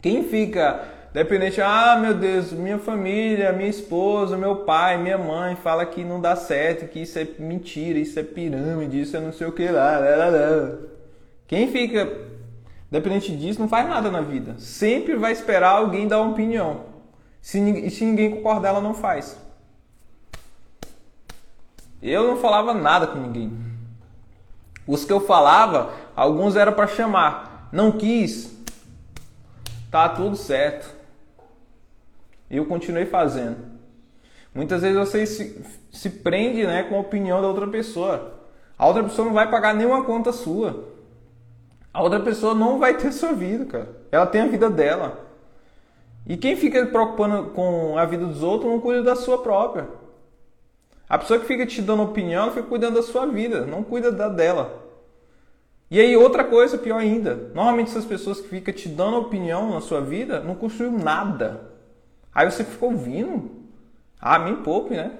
Speaker 1: Quem fica dependente, ah, meu Deus, minha família, minha esposa, meu pai, minha mãe fala que não dá certo, que isso é mentira, isso é pirâmide, isso é não sei o que lá. lá, lá. Quem fica dependente disso não faz nada na vida. Sempre vai esperar alguém dar uma opinião. Se, se ninguém concordar, ela não faz. Eu não falava nada com ninguém. Os que eu falava, alguns eram para chamar. Não quis. Tá tudo certo. E eu continuei fazendo. Muitas vezes você se, se prende né, com a opinião da outra pessoa. A outra pessoa não vai pagar nenhuma conta sua. A outra pessoa não vai ter sua vida, cara. Ela tem a vida dela. E quem fica preocupando com a vida dos outros não cuida da sua própria. A pessoa que fica te dando opinião, ela fica cuidando da sua vida, não cuida da dela. E aí, outra coisa pior ainda: normalmente essas pessoas que ficam te dando opinião na sua vida não construíram nada. Aí você fica ouvindo. Ah, me poupe, né?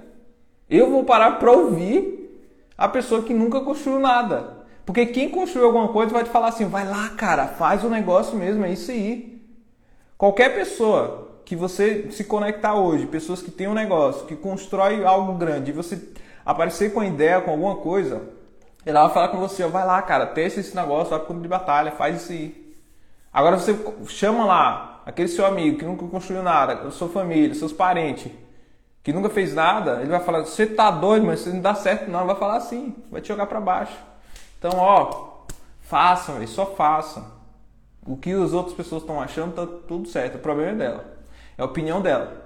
Speaker 1: Eu vou parar para ouvir a pessoa que nunca construiu nada. Porque quem construiu alguma coisa vai te falar assim: vai lá, cara, faz o negócio mesmo, é isso aí. Qualquer pessoa que você se conectar hoje, pessoas que têm um negócio, que constrói algo grande, e você aparecer com a ideia, com alguma coisa, ela vai falar com você, vai lá, cara, testa esse negócio, vai pro de batalha, faz isso aí. Agora você chama lá aquele seu amigo que nunca construiu nada, sua família, seus parentes, que nunca fez nada, ele vai falar, você tá doido, mas você não dá certo não, ele vai falar assim, vai te jogar para baixo. Então, ó, façam, só façam. O que as outras pessoas estão achando tá tudo certo, o problema é dela. É a opinião dela.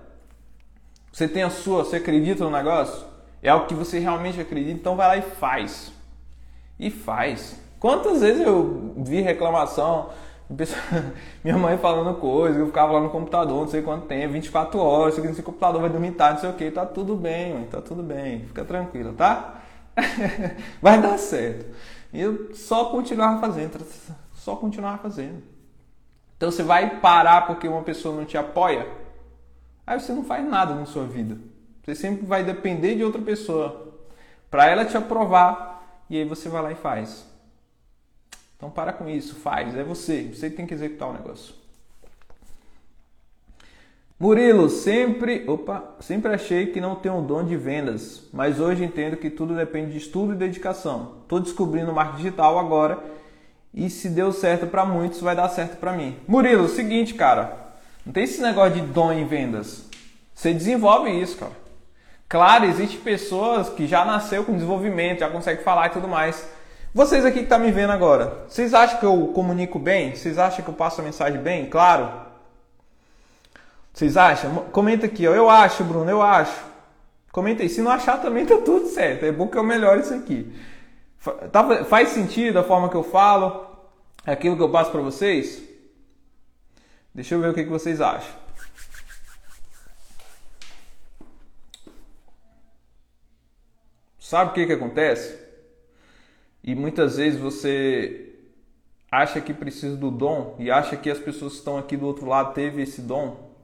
Speaker 1: Você tem a sua, você acredita no negócio? É algo que você realmente acredita, então vai lá e faz. E faz. Quantas vezes eu vi reclamação, *laughs* minha mãe falando coisa, eu ficava lá no computador, não sei quanto tempo, 24 horas, sei que esse computador vai dormir tarde, não sei o que, tá tudo bem, tá tudo bem, fica tranquila, tá? *laughs* vai dar certo. E eu só continuar fazendo, só continuar fazendo. Então você vai parar porque uma pessoa não te apoia? Aí você não faz nada na sua vida. Você sempre vai depender de outra pessoa para ela te aprovar e aí você vai lá e faz. Então para com isso, faz, é você, você tem que executar o negócio. Murilo, sempre, opa, sempre achei que não tenho um dom de vendas, mas hoje entendo que tudo depende de estudo e dedicação. Estou descobrindo o marketing digital agora e se deu certo para muitos, vai dar certo para mim. Murilo, é seguinte, cara, não tem esse negócio de dom em vendas. Você desenvolve isso, cara. Claro, existe pessoas que já nasceu com desenvolvimento, já consegue falar e tudo mais. Vocês aqui que estão tá me vendo agora, vocês acham que eu comunico bem? Vocês acham que eu passo a mensagem bem? Claro. Vocês acham? Comenta aqui, ó. Eu acho, Bruno, eu acho. Comenta aí. Se não achar também tá tudo certo. É bom que eu melhore isso aqui. Tá, faz sentido a forma que eu falo? Aquilo que eu passo para vocês? Deixa eu ver o que, que vocês acham. Sabe o que, que acontece? E muitas vezes você acha que precisa do dom e acha que as pessoas que estão aqui do outro lado teve esse dom.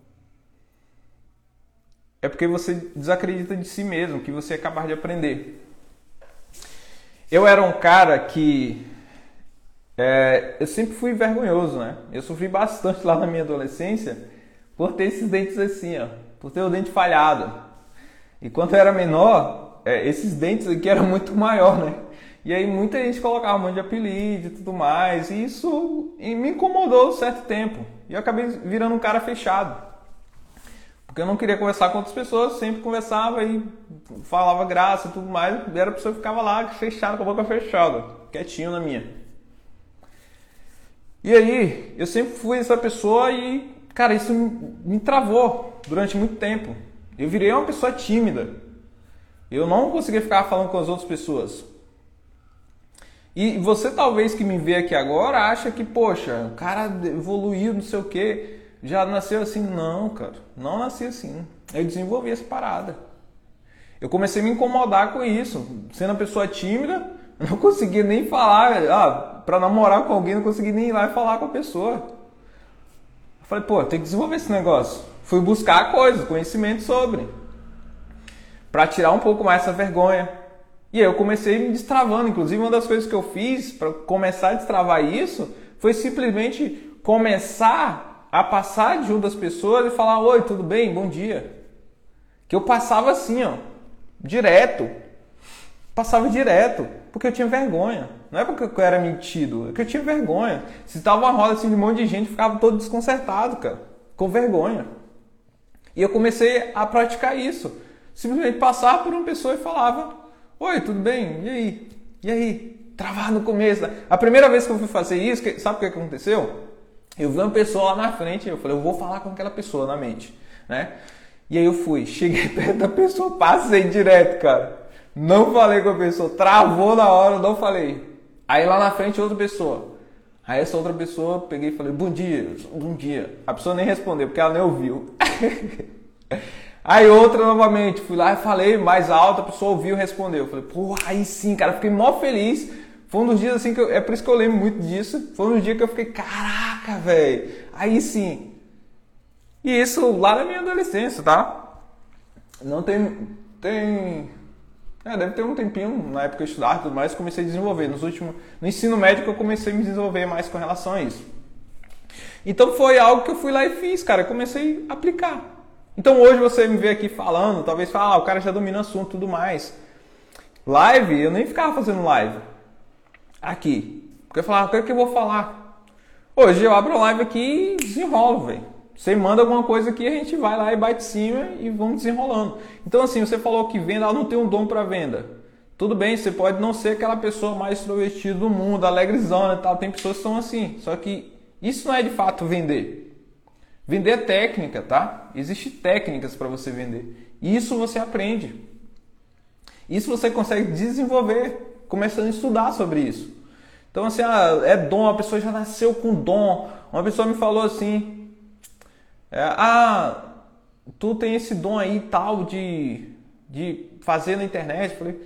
Speaker 1: É porque você desacredita de si mesmo, que você é capaz de aprender. Eu era um cara que é, eu sempre fui vergonhoso, né? Eu sofri bastante lá na minha adolescência por ter esses dentes assim, ó, por ter o dente falhado. E quando eu era menor, é, esses dentes aqui eram muito maior, né? E aí muita gente colocava um monte de apelido e tudo mais, e isso me incomodou um certo tempo. E eu acabei virando um cara fechado. Porque eu não queria conversar com outras pessoas, sempre conversava e falava graça e tudo mais, e era a pessoa que ficava lá fechada, com a boca fechada, quietinho na minha. E aí, eu sempre fui essa pessoa e, cara, isso me travou durante muito tempo. Eu virei uma pessoa tímida. Eu não conseguia ficar falando com as outras pessoas. E você talvez que me vê aqui agora acha que, poxa, o cara evoluiu, não sei o quê, já nasceu assim. Não, cara, não nasci assim. Eu desenvolvi essa parada. Eu comecei a me incomodar com isso. Sendo uma pessoa tímida, *laughs* não conseguia nem falar. Ah, para namorar com alguém, não consegui nem ir lá e falar com a pessoa. Eu falei, pô, tem que desenvolver esse negócio. Fui buscar coisas, conhecimento sobre. Para tirar um pouco mais essa vergonha. E aí eu comecei me destravando. Inclusive, uma das coisas que eu fiz para começar a destravar isso foi simplesmente começar a passar junto das pessoas e falar: Oi, tudo bem? Bom dia. Que eu passava assim, ó, direto. Passava direto, porque eu tinha vergonha. Não é porque eu era metido, é que eu tinha vergonha. Se tava uma roda assim de um monte de gente, ficava todo desconcertado, cara, com vergonha. E eu comecei a praticar isso. Simplesmente passar por uma pessoa e falava: Oi, tudo bem? E aí? E aí? Travar no começo. A primeira vez que eu fui fazer isso, sabe o que aconteceu? Eu vi uma pessoa lá na frente, eu falei, eu vou falar com aquela pessoa na mente, né? E aí eu fui, *laughs* cheguei perto da pessoa, passei direto, cara. Não falei com a pessoa, travou na hora, não falei. Aí lá na frente outra pessoa. Aí essa outra pessoa, peguei e falei, bom dia, bom dia. A pessoa nem respondeu, porque ela nem ouviu. *laughs* aí outra novamente, fui lá e falei mais alto, a pessoa ouviu e respondeu. Falei, pô, aí sim, cara, fiquei mó feliz. Foi um dos dias assim que eu, é por isso que eu lembro muito disso. Foi um dos dias que eu fiquei, caraca, velho. Aí sim. E isso lá na minha adolescência, tá? Não tem tem é, deve ter um tempinho, na época eu estudava e tudo mais, comecei a desenvolver. Nos últimos, no ensino médio eu comecei a me desenvolver mais com relação a isso. Então foi algo que eu fui lá e fiz, cara, comecei a aplicar. Então hoje você me vê aqui falando, talvez fala, ah, o cara já domina assunto e tudo mais. Live, eu nem ficava fazendo live. Aqui. Porque eu falava, o que, é que eu vou falar? Hoje eu abro a live aqui e desenrolo, velho. Você manda alguma coisa aqui, a gente vai lá e bate cima e vamos desenrolando. Então, assim, você falou que venda, ela não tem um dom para venda. Tudo bem, você pode não ser aquela pessoa mais extrovertida do mundo, alegrezona e tal. Tem pessoas que são assim. Só que isso não é de fato vender. Vender é técnica, tá? Existem técnicas para você vender. Isso você aprende. Isso você consegue desenvolver começando a estudar sobre isso. Então, assim, ah, é dom, a pessoa já nasceu com dom. Uma pessoa me falou assim: é, Ah, tu tem esse dom aí tal de, de fazer na internet. Falei,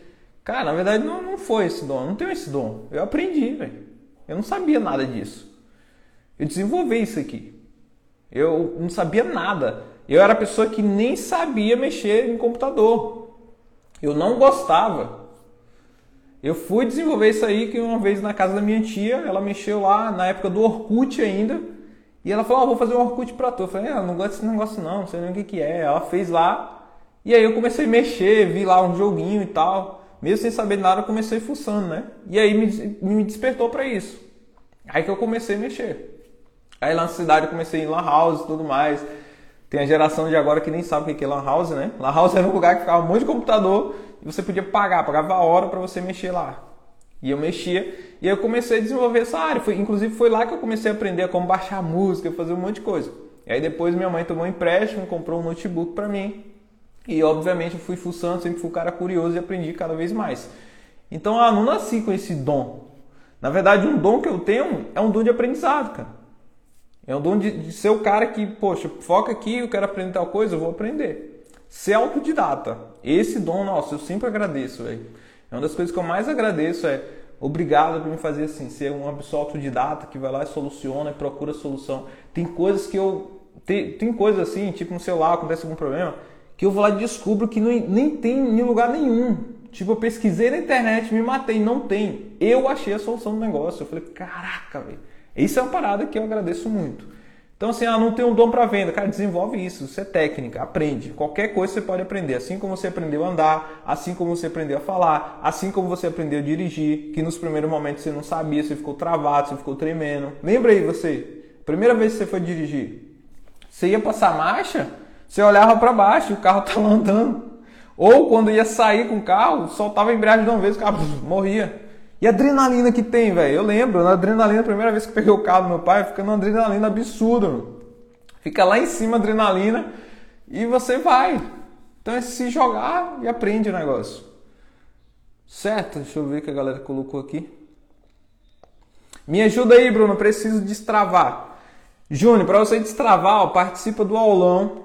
Speaker 1: cara, na verdade não, não foi esse dom, eu não tenho esse dom. Eu aprendi, velho. Eu não sabia nada disso. Eu desenvolvi isso aqui. Eu não sabia nada. Eu era a pessoa que nem sabia mexer em computador. Eu não gostava. Eu fui desenvolver isso aí que uma vez na casa da minha tia, ela mexeu lá na época do Orkut ainda. E ela falou: oh, vou fazer um Orkut pra tu. Eu falei: ah, não gosto desse negócio não, não sei nem o que, que é. Ela fez lá. E aí eu comecei a mexer, vi lá um joguinho e tal. Mesmo sem saber nada, eu comecei fuçando, né? E aí me, me despertou para isso. Aí que eu comecei a mexer. Aí lá na cidade eu comecei em lan house e tudo mais. Tem a geração de agora que nem sabe o que é lan house, né? Lan house era um lugar que ficava um monte de computador e você podia pagar, pagava a hora para você mexer lá. E eu mexia e eu comecei a desenvolver essa área. Foi, inclusive foi lá que eu comecei a aprender como baixar música, fazer um monte de coisa. E aí depois minha mãe tomou um empréstimo, comprou um notebook para mim. E obviamente eu fui fuçando, sempre fui um cara curioso e aprendi cada vez mais. Então, ah, não nasci com esse dom. Na verdade, um dom que eu tenho é um dom de aprendizado, cara. É um dom de, de ser o cara que, poxa, foca aqui, eu quero aprender tal coisa, eu vou aprender. Ser autodidata. Esse dom, nossa, eu sempre agradeço, velho. É uma das coisas que eu mais agradeço é obrigado por me fazer assim, ser uma pessoa autodidata que vai lá e soluciona e procura solução. Tem coisas que eu tem, tem coisas assim, tipo no celular acontece algum problema, que eu vou lá e descubro que não, nem tem em lugar nenhum. Tipo, eu pesquisei na internet, me matei, não tem. Eu achei a solução do negócio. Eu falei, caraca, velho. Isso é uma parada que eu agradeço muito. Então, assim, ah, não tem um dom para venda. Cara, desenvolve isso. Isso é técnica, aprende. Qualquer coisa você pode aprender. Assim como você aprendeu a andar, assim como você aprendeu a falar, assim como você aprendeu a dirigir, que nos primeiros momentos você não sabia, você ficou travado, você ficou tremendo. Lembra aí você? Primeira vez que você foi dirigir, você ia passar marcha, você olhava para baixo, o carro *laughs* estava andando. Ou quando ia sair com o carro, soltava a embreagem de uma vez, o carro *laughs* morria. E adrenalina que tem, velho. Eu lembro, na adrenalina, a primeira vez que peguei o carro do meu pai, fica numa adrenalina absurda. Mano. Fica lá em cima a adrenalina e você vai. Então é se jogar e aprende o negócio. Certo? Deixa eu ver o que a galera colocou aqui. Me ajuda aí, Bruno. Preciso destravar. Júnior, para você destravar, ó, participa do aulão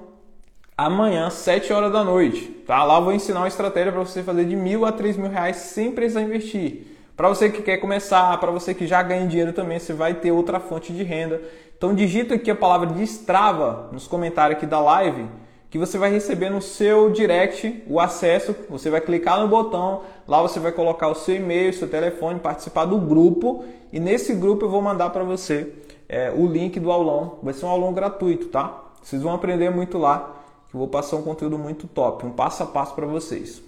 Speaker 1: amanhã, 7 horas da noite. Tá? Lá eu vou ensinar uma estratégia para você fazer de mil a três mil reais sem precisar investir. Para você que quer começar, para você que já ganha dinheiro também, você vai ter outra fonte de renda. Então digita aqui a palavra destrava nos comentários aqui da live, que você vai receber no seu direct o acesso. Você vai clicar no botão, lá você vai colocar o seu e-mail, seu telefone, participar do grupo e nesse grupo eu vou mandar para você é, o link do aulão. Vai ser um aulão gratuito, tá? Vocês vão aprender muito lá, eu vou passar um conteúdo muito top, um passo a passo para vocês.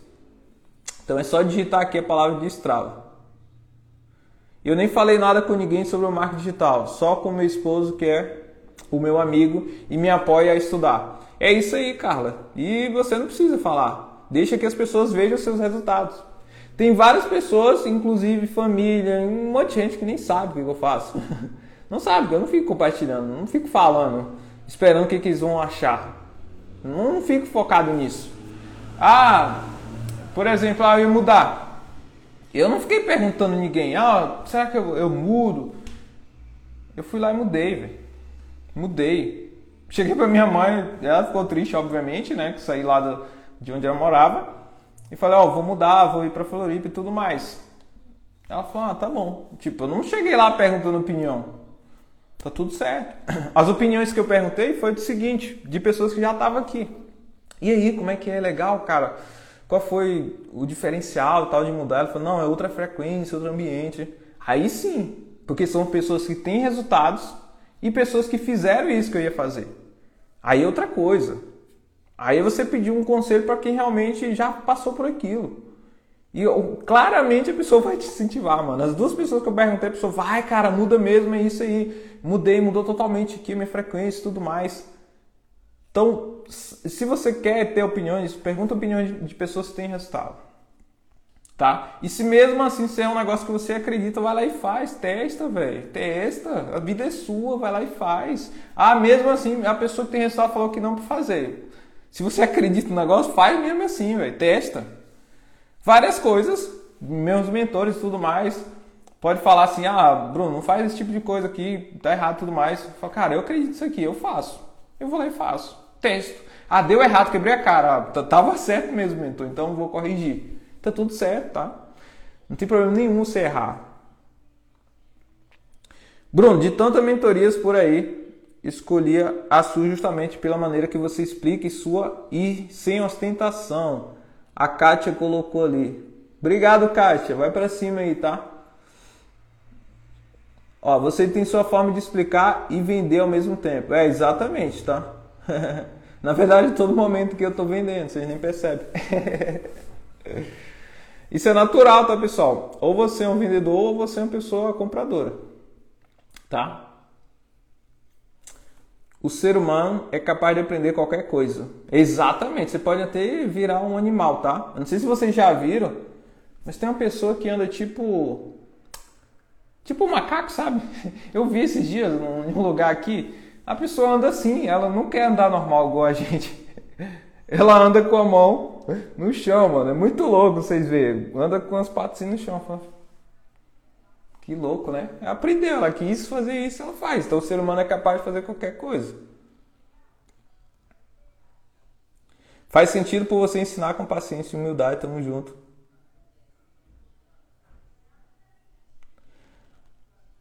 Speaker 1: Então é só digitar aqui a palavra destrava. Eu nem falei nada com ninguém sobre o marketing digital, só com meu esposo, que é o meu amigo e me apoia a estudar. É isso aí, Carla. E você não precisa falar. Deixa que as pessoas vejam seus resultados. Tem várias pessoas, inclusive família, um monte de gente que nem sabe o que eu faço. *laughs* Não sabe, eu não fico compartilhando, não fico falando, esperando o que, eles vão achar. Não fico focado nisso. Ah, por exemplo, ah, eu ia mudar. Eu não fiquei perguntando a ninguém, ah, será que eu, eu mudo? Eu fui lá e mudei, velho. Mudei. Cheguei pra minha mãe, ela ficou triste, obviamente, né? Que saí lá do, de onde ela morava. E falei, ó, oh, vou mudar, vou ir pra Floripa e tudo mais. Ela falou, ah, tá bom. Tipo, eu não cheguei lá perguntando opinião. Tá tudo certo. *clears throat* As opiniões que eu perguntei foi do seguinte, de pessoas que já estavam aqui. E aí, como é que é legal, cara? Qual foi o diferencial tal de mudar? Ele falou, não, é outra frequência, outro ambiente. Aí sim, porque são pessoas que têm resultados e pessoas que fizeram isso que eu ia fazer. Aí é outra coisa. Aí você pediu um conselho para quem realmente já passou por aquilo. E claramente a pessoa vai te incentivar, mano. As duas pessoas que eu perguntei, a pessoa vai, cara, muda mesmo, é isso aí. Mudei, mudou totalmente aqui minha frequência e tudo mais. Então, se você quer ter opiniões, pergunta opiniões de pessoas que têm resultado. Tá? E se mesmo assim se é um negócio que você acredita, vai lá e faz, testa, velho. Testa. A vida é sua, vai lá e faz. Ah, mesmo assim, a pessoa que tem resultado falou que não para fazer. Se você acredita no negócio, faz mesmo assim, velho. Testa. Várias coisas, meus mentores e tudo mais, pode falar assim: "Ah, Bruno, não faz esse tipo de coisa aqui, tá errado tudo mais". Eu falo: "Cara, eu acredito nisso aqui, eu faço". Eu vou lá e faço. Testo. Ah, deu errado, quebrei a cara. Ah, tava certo mesmo, mentor, então vou corrigir tá tudo certo, tá? Não tem problema nenhum você errar. Bruno, de tantas mentorias por aí, escolhi a sua justamente pela maneira que você explica e sua e sem ostentação. A Kátia colocou ali. Obrigado, Kátia. Vai para cima aí, tá? Ó, você tem sua forma de explicar e vender ao mesmo tempo. É, exatamente, tá? *laughs* Na verdade, todo momento que eu tô vendendo, vocês nem percebem. *laughs* Isso é natural, tá, pessoal? Ou você é um vendedor ou você é uma pessoa compradora. Tá? O ser humano é capaz de aprender qualquer coisa. Exatamente. Você pode até virar um animal, tá? Eu não sei se vocês já viram, mas tem uma pessoa que anda tipo. Tipo um macaco, sabe? *laughs* Eu vi esses dias num lugar aqui. A pessoa anda assim, ela não quer andar normal igual a gente. *laughs* Ela anda com a mão no chão, mano. É muito louco vocês verem. Anda com as patas assim no chão. Que louco, né? Aprendeu, ela quis fazer isso, ela faz. Então o ser humano é capaz de fazer qualquer coisa. Faz sentido por você ensinar com paciência e humildade, tamo junto.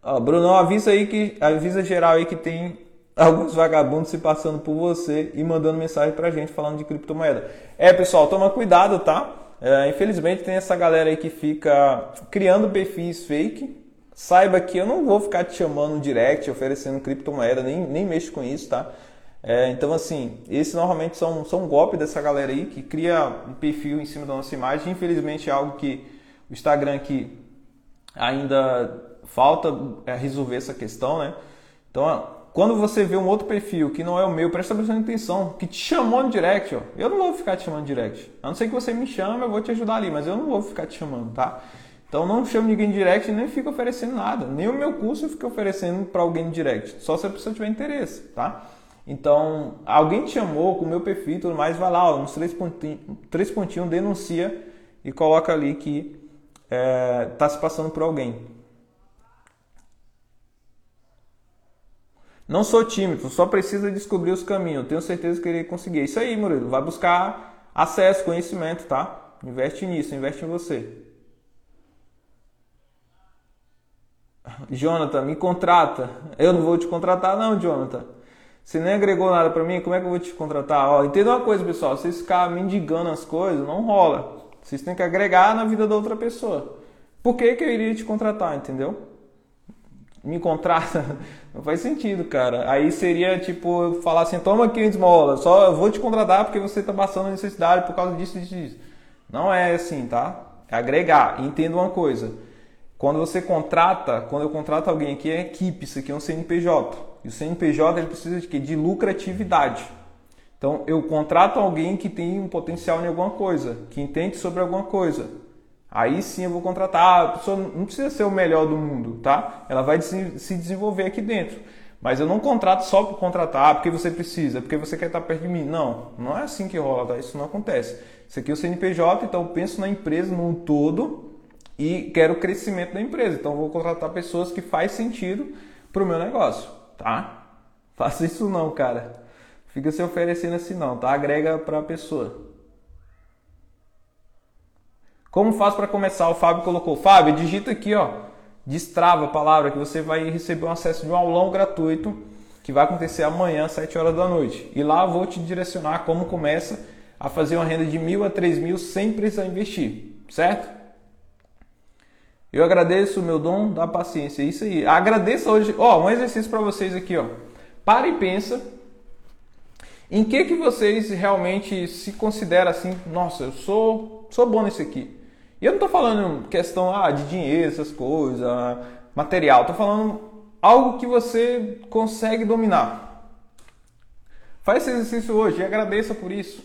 Speaker 1: Ó, Bruno, avisa aí que avisa geral aí que tem alguns vagabundos se passando por você e mandando mensagem pra gente falando de criptomoeda. É, pessoal, toma cuidado, tá? É, infelizmente tem essa galera aí que fica criando perfis fake. Saiba que eu não vou ficar te chamando direct, oferecendo criptomoeda, nem, nem mexo com isso, tá? É, então, assim, esse normalmente são, são um golpe dessa galera aí que cria um perfil em cima da nossa imagem. Infelizmente é algo que o Instagram aqui ainda falta é, resolver essa questão, né? Então, quando você vê um outro perfil que não é o meu, presta bastante atenção, que te chamou no direct, ó. Eu não vou ficar te chamando direct. A não ser que você me chame, eu vou te ajudar ali, mas eu não vou ficar te chamando, tá? Então não chame ninguém direct nem fica oferecendo nada. Nem o meu curso eu fico oferecendo para alguém direct. Só se a pessoa tiver interesse, tá? Então, alguém te chamou com o meu perfil e tudo mais, vai lá, ó, nos três pontinhos, três pontinhos, denuncia e coloca ali que está é, se passando por alguém. Não sou tímido, só precisa descobrir os caminhos. Tenho certeza que ele conseguir. É isso aí, Murilo. Vai buscar acesso, conhecimento, tá? Investe nisso, investe em você. Jonathan, me contrata. Eu não vou te contratar, não, Jonathan. Você nem agregou nada para mim, como é que eu vou te contratar? Ó, entenda uma coisa, pessoal. Vocês ficar mendigando as coisas, não rola. Vocês têm que agregar na vida da outra pessoa. Por que, que eu iria te contratar, entendeu? Me contrata. *laughs* Não faz sentido, cara. Aí seria tipo falar assim: toma aqui uma esmola, só eu vou te contratar porque você está passando necessidade por causa disso e disso. Não é assim, tá? É agregar. entenda uma coisa: quando você contrata, quando eu contrato alguém aqui, é equipe, isso aqui é um CNPJ. E o CNPJ ele precisa de quê? De lucratividade. Então eu contrato alguém que tem um potencial em alguma coisa, que entende sobre alguma coisa. Aí sim eu vou contratar. A pessoa não precisa ser o melhor do mundo, tá? Ela vai se desenvolver aqui dentro. Mas eu não contrato só por contratar, porque você precisa, porque você quer estar perto de mim. Não, não é assim que rola, tá? Isso não acontece. Isso aqui é o CNPJ, então eu penso na empresa no todo e quero o crescimento da empresa. Então eu vou contratar pessoas que faz sentido para o meu negócio, tá? Faça isso não, cara. Fica se oferecendo assim não, tá? Agrega para a pessoa. Como faz para começar? O Fábio colocou. Fábio, digita aqui, ó. Destrava a palavra que você vai receber um acesso de um aulão gratuito que vai acontecer amanhã às 7 horas da noite. E lá vou te direcionar como começa a fazer uma renda de mil a três mil sem precisar investir, certo? Eu agradeço o meu dom da paciência. É isso aí. Agradeça hoje. Ó, um exercício para vocês aqui, ó. Para e pensa em que que vocês realmente se consideram assim, nossa, eu sou sou bom nisso aqui. E eu não estou falando questão ah, de dinheiro, essas coisas, material. Estou falando algo que você consegue dominar. Faz esse exercício hoje e agradeça por isso.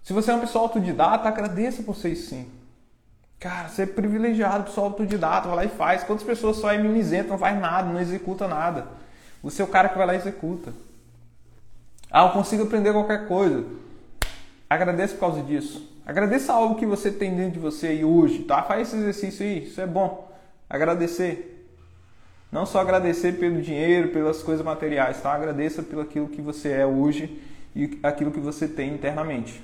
Speaker 1: Se você é uma pessoa autodidata, agradeça por ser sim. Cara, você é privilegiado, pessoal autodidata, vai lá e faz. Quantas pessoas só é mimizento, não faz nada, não executa nada? Você é o cara que vai lá e executa. Ah, eu consigo aprender qualquer coisa. Agradeça por causa disso. Agradeça algo que você tem dentro de você aí hoje, tá? Faz esse exercício aí, isso é bom. Agradecer. Não só agradecer pelo dinheiro, pelas coisas materiais, tá? Agradeça pelo aquilo que você é hoje e aquilo que você tem internamente.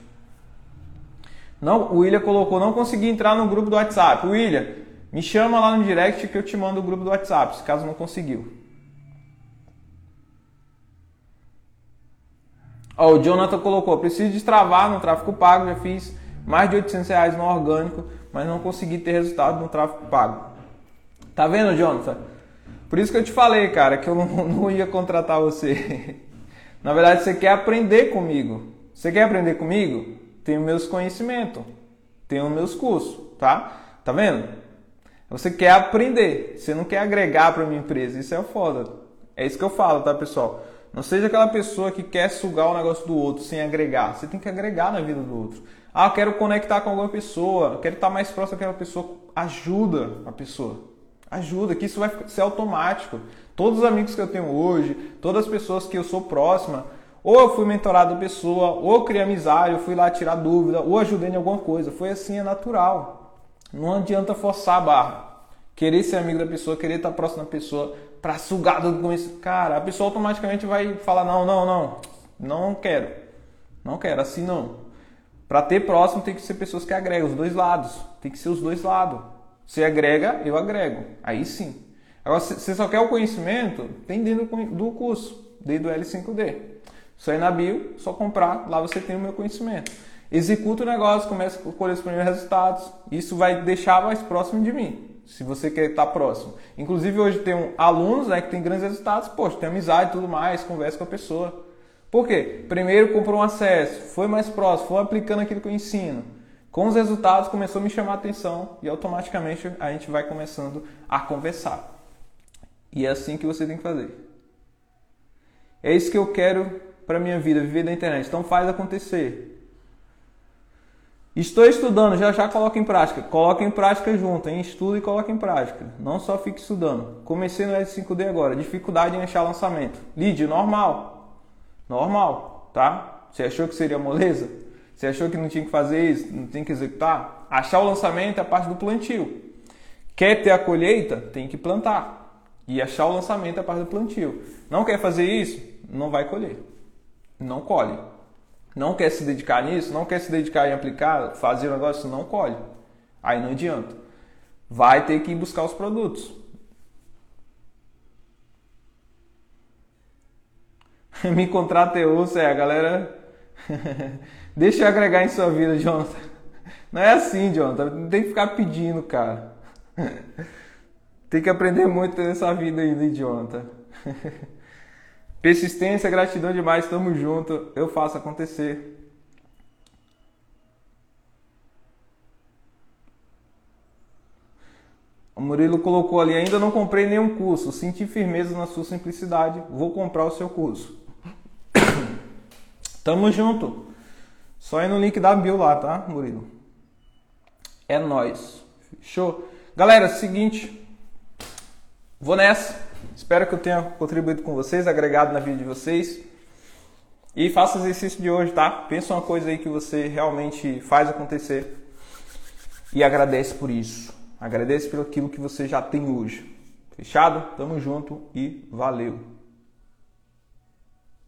Speaker 1: Não, o William colocou, não consegui entrar no grupo do WhatsApp. William, me chama lá no direct que eu te mando o grupo do WhatsApp, se caso não conseguiu. Ó, o Jonathan colocou, preciso destravar no tráfego pago, já fiz mais de 800 reais no orgânico, mas não consegui ter resultado no tráfego pago. Tá vendo, Jonathan? Por isso que eu te falei, cara, que eu não, *laughs* não ia contratar você. *laughs* Na verdade, você quer aprender comigo. Você quer aprender comigo? tenho meus conhecimentos, tenho meus cursos, tá? Tá vendo? Você quer aprender, você não quer agregar para minha empresa, isso é foda. É isso que eu falo, tá, pessoal? Não seja aquela pessoa que quer sugar o negócio do outro sem agregar. Você tem que agregar na vida do outro. Ah, quero conectar com alguma pessoa, quero estar mais próximo daquela pessoa. Ajuda a pessoa. Ajuda, que isso vai ser automático. Todos os amigos que eu tenho hoje, todas as pessoas que eu sou próxima, ou eu fui mentorado da pessoa, ou eu criei amizade, eu fui lá tirar dúvida, ou ajudei em alguma coisa. Foi assim, é natural. Não adianta forçar a barra. Querer ser amigo da pessoa, querer estar próximo da pessoa para sugar do começo. Cara, a pessoa automaticamente vai falar: não, não, não, não quero. Não quero, assim não. Para ter próximo tem que ser pessoas que agregam os dois lados. Tem que ser os dois lados. Você agrega, eu agrego. Aí sim. Agora, você só quer o conhecimento, tem dentro do curso, dentro do L5D. Só ir na bio, só comprar, lá você tem o meu conhecimento. Executa o negócio, começa a colher os primeiros resultados. Isso vai deixar mais próximo de mim, se você quer estar próximo. Inclusive hoje tem um, alunos né, que tem grandes resultados, poxa, tem amizade e tudo mais, conversa com a pessoa. Por quê? Primeiro comprou um acesso, foi mais próximo, foi aplicando aquilo que eu ensino. Com os resultados começou a me chamar a atenção e automaticamente a gente vai começando a conversar. E é assim que você tem que fazer. É isso que eu quero para minha vida, viver da internet. Então faz acontecer. Estou estudando, já já coloca em prática. Coloca em prática junto, hein? Estuda e coloca em prática. Não só fique estudando. Comecei no S5D agora. Dificuldade em achar lançamento. Lead, normal. Normal, tá? Você achou que seria moleza? Você achou que não tinha que fazer isso, não tinha que executar? Achar o lançamento é a parte do plantio. Quer ter a colheita? Tem que plantar. E achar o lançamento é a parte do plantio. Não quer fazer isso? Não vai colher não colhe. Não quer se dedicar nisso, não quer se dedicar em aplicar, fazer o negócio, não colhe. Aí não adianta. Vai ter que ir buscar os produtos. *laughs* Me contrata eu, é galera. *laughs* Deixa eu agregar em sua vida, Jonathan. Não é assim, Jonathan. Não tem que ficar pedindo, cara. *laughs* Tem que aprender muito nessa vida aí, Jonathan. Persistência, gratidão demais, tamo junto, eu faço acontecer. O Murilo colocou ali, ainda não comprei nenhum curso, senti firmeza na sua simplicidade, vou comprar o seu curso. Tamo junto. Só ir no link da bio lá, tá, Murilo? É nós. Show. Galera, seguinte, vou nessa. Espero que eu tenha contribuído com vocês, agregado na vida de vocês. E faça o exercício de hoje, tá? Pensa uma coisa aí que você realmente faz acontecer e agradece por isso. Agradece pelo aquilo que você já tem hoje. Fechado? Tamo junto e valeu!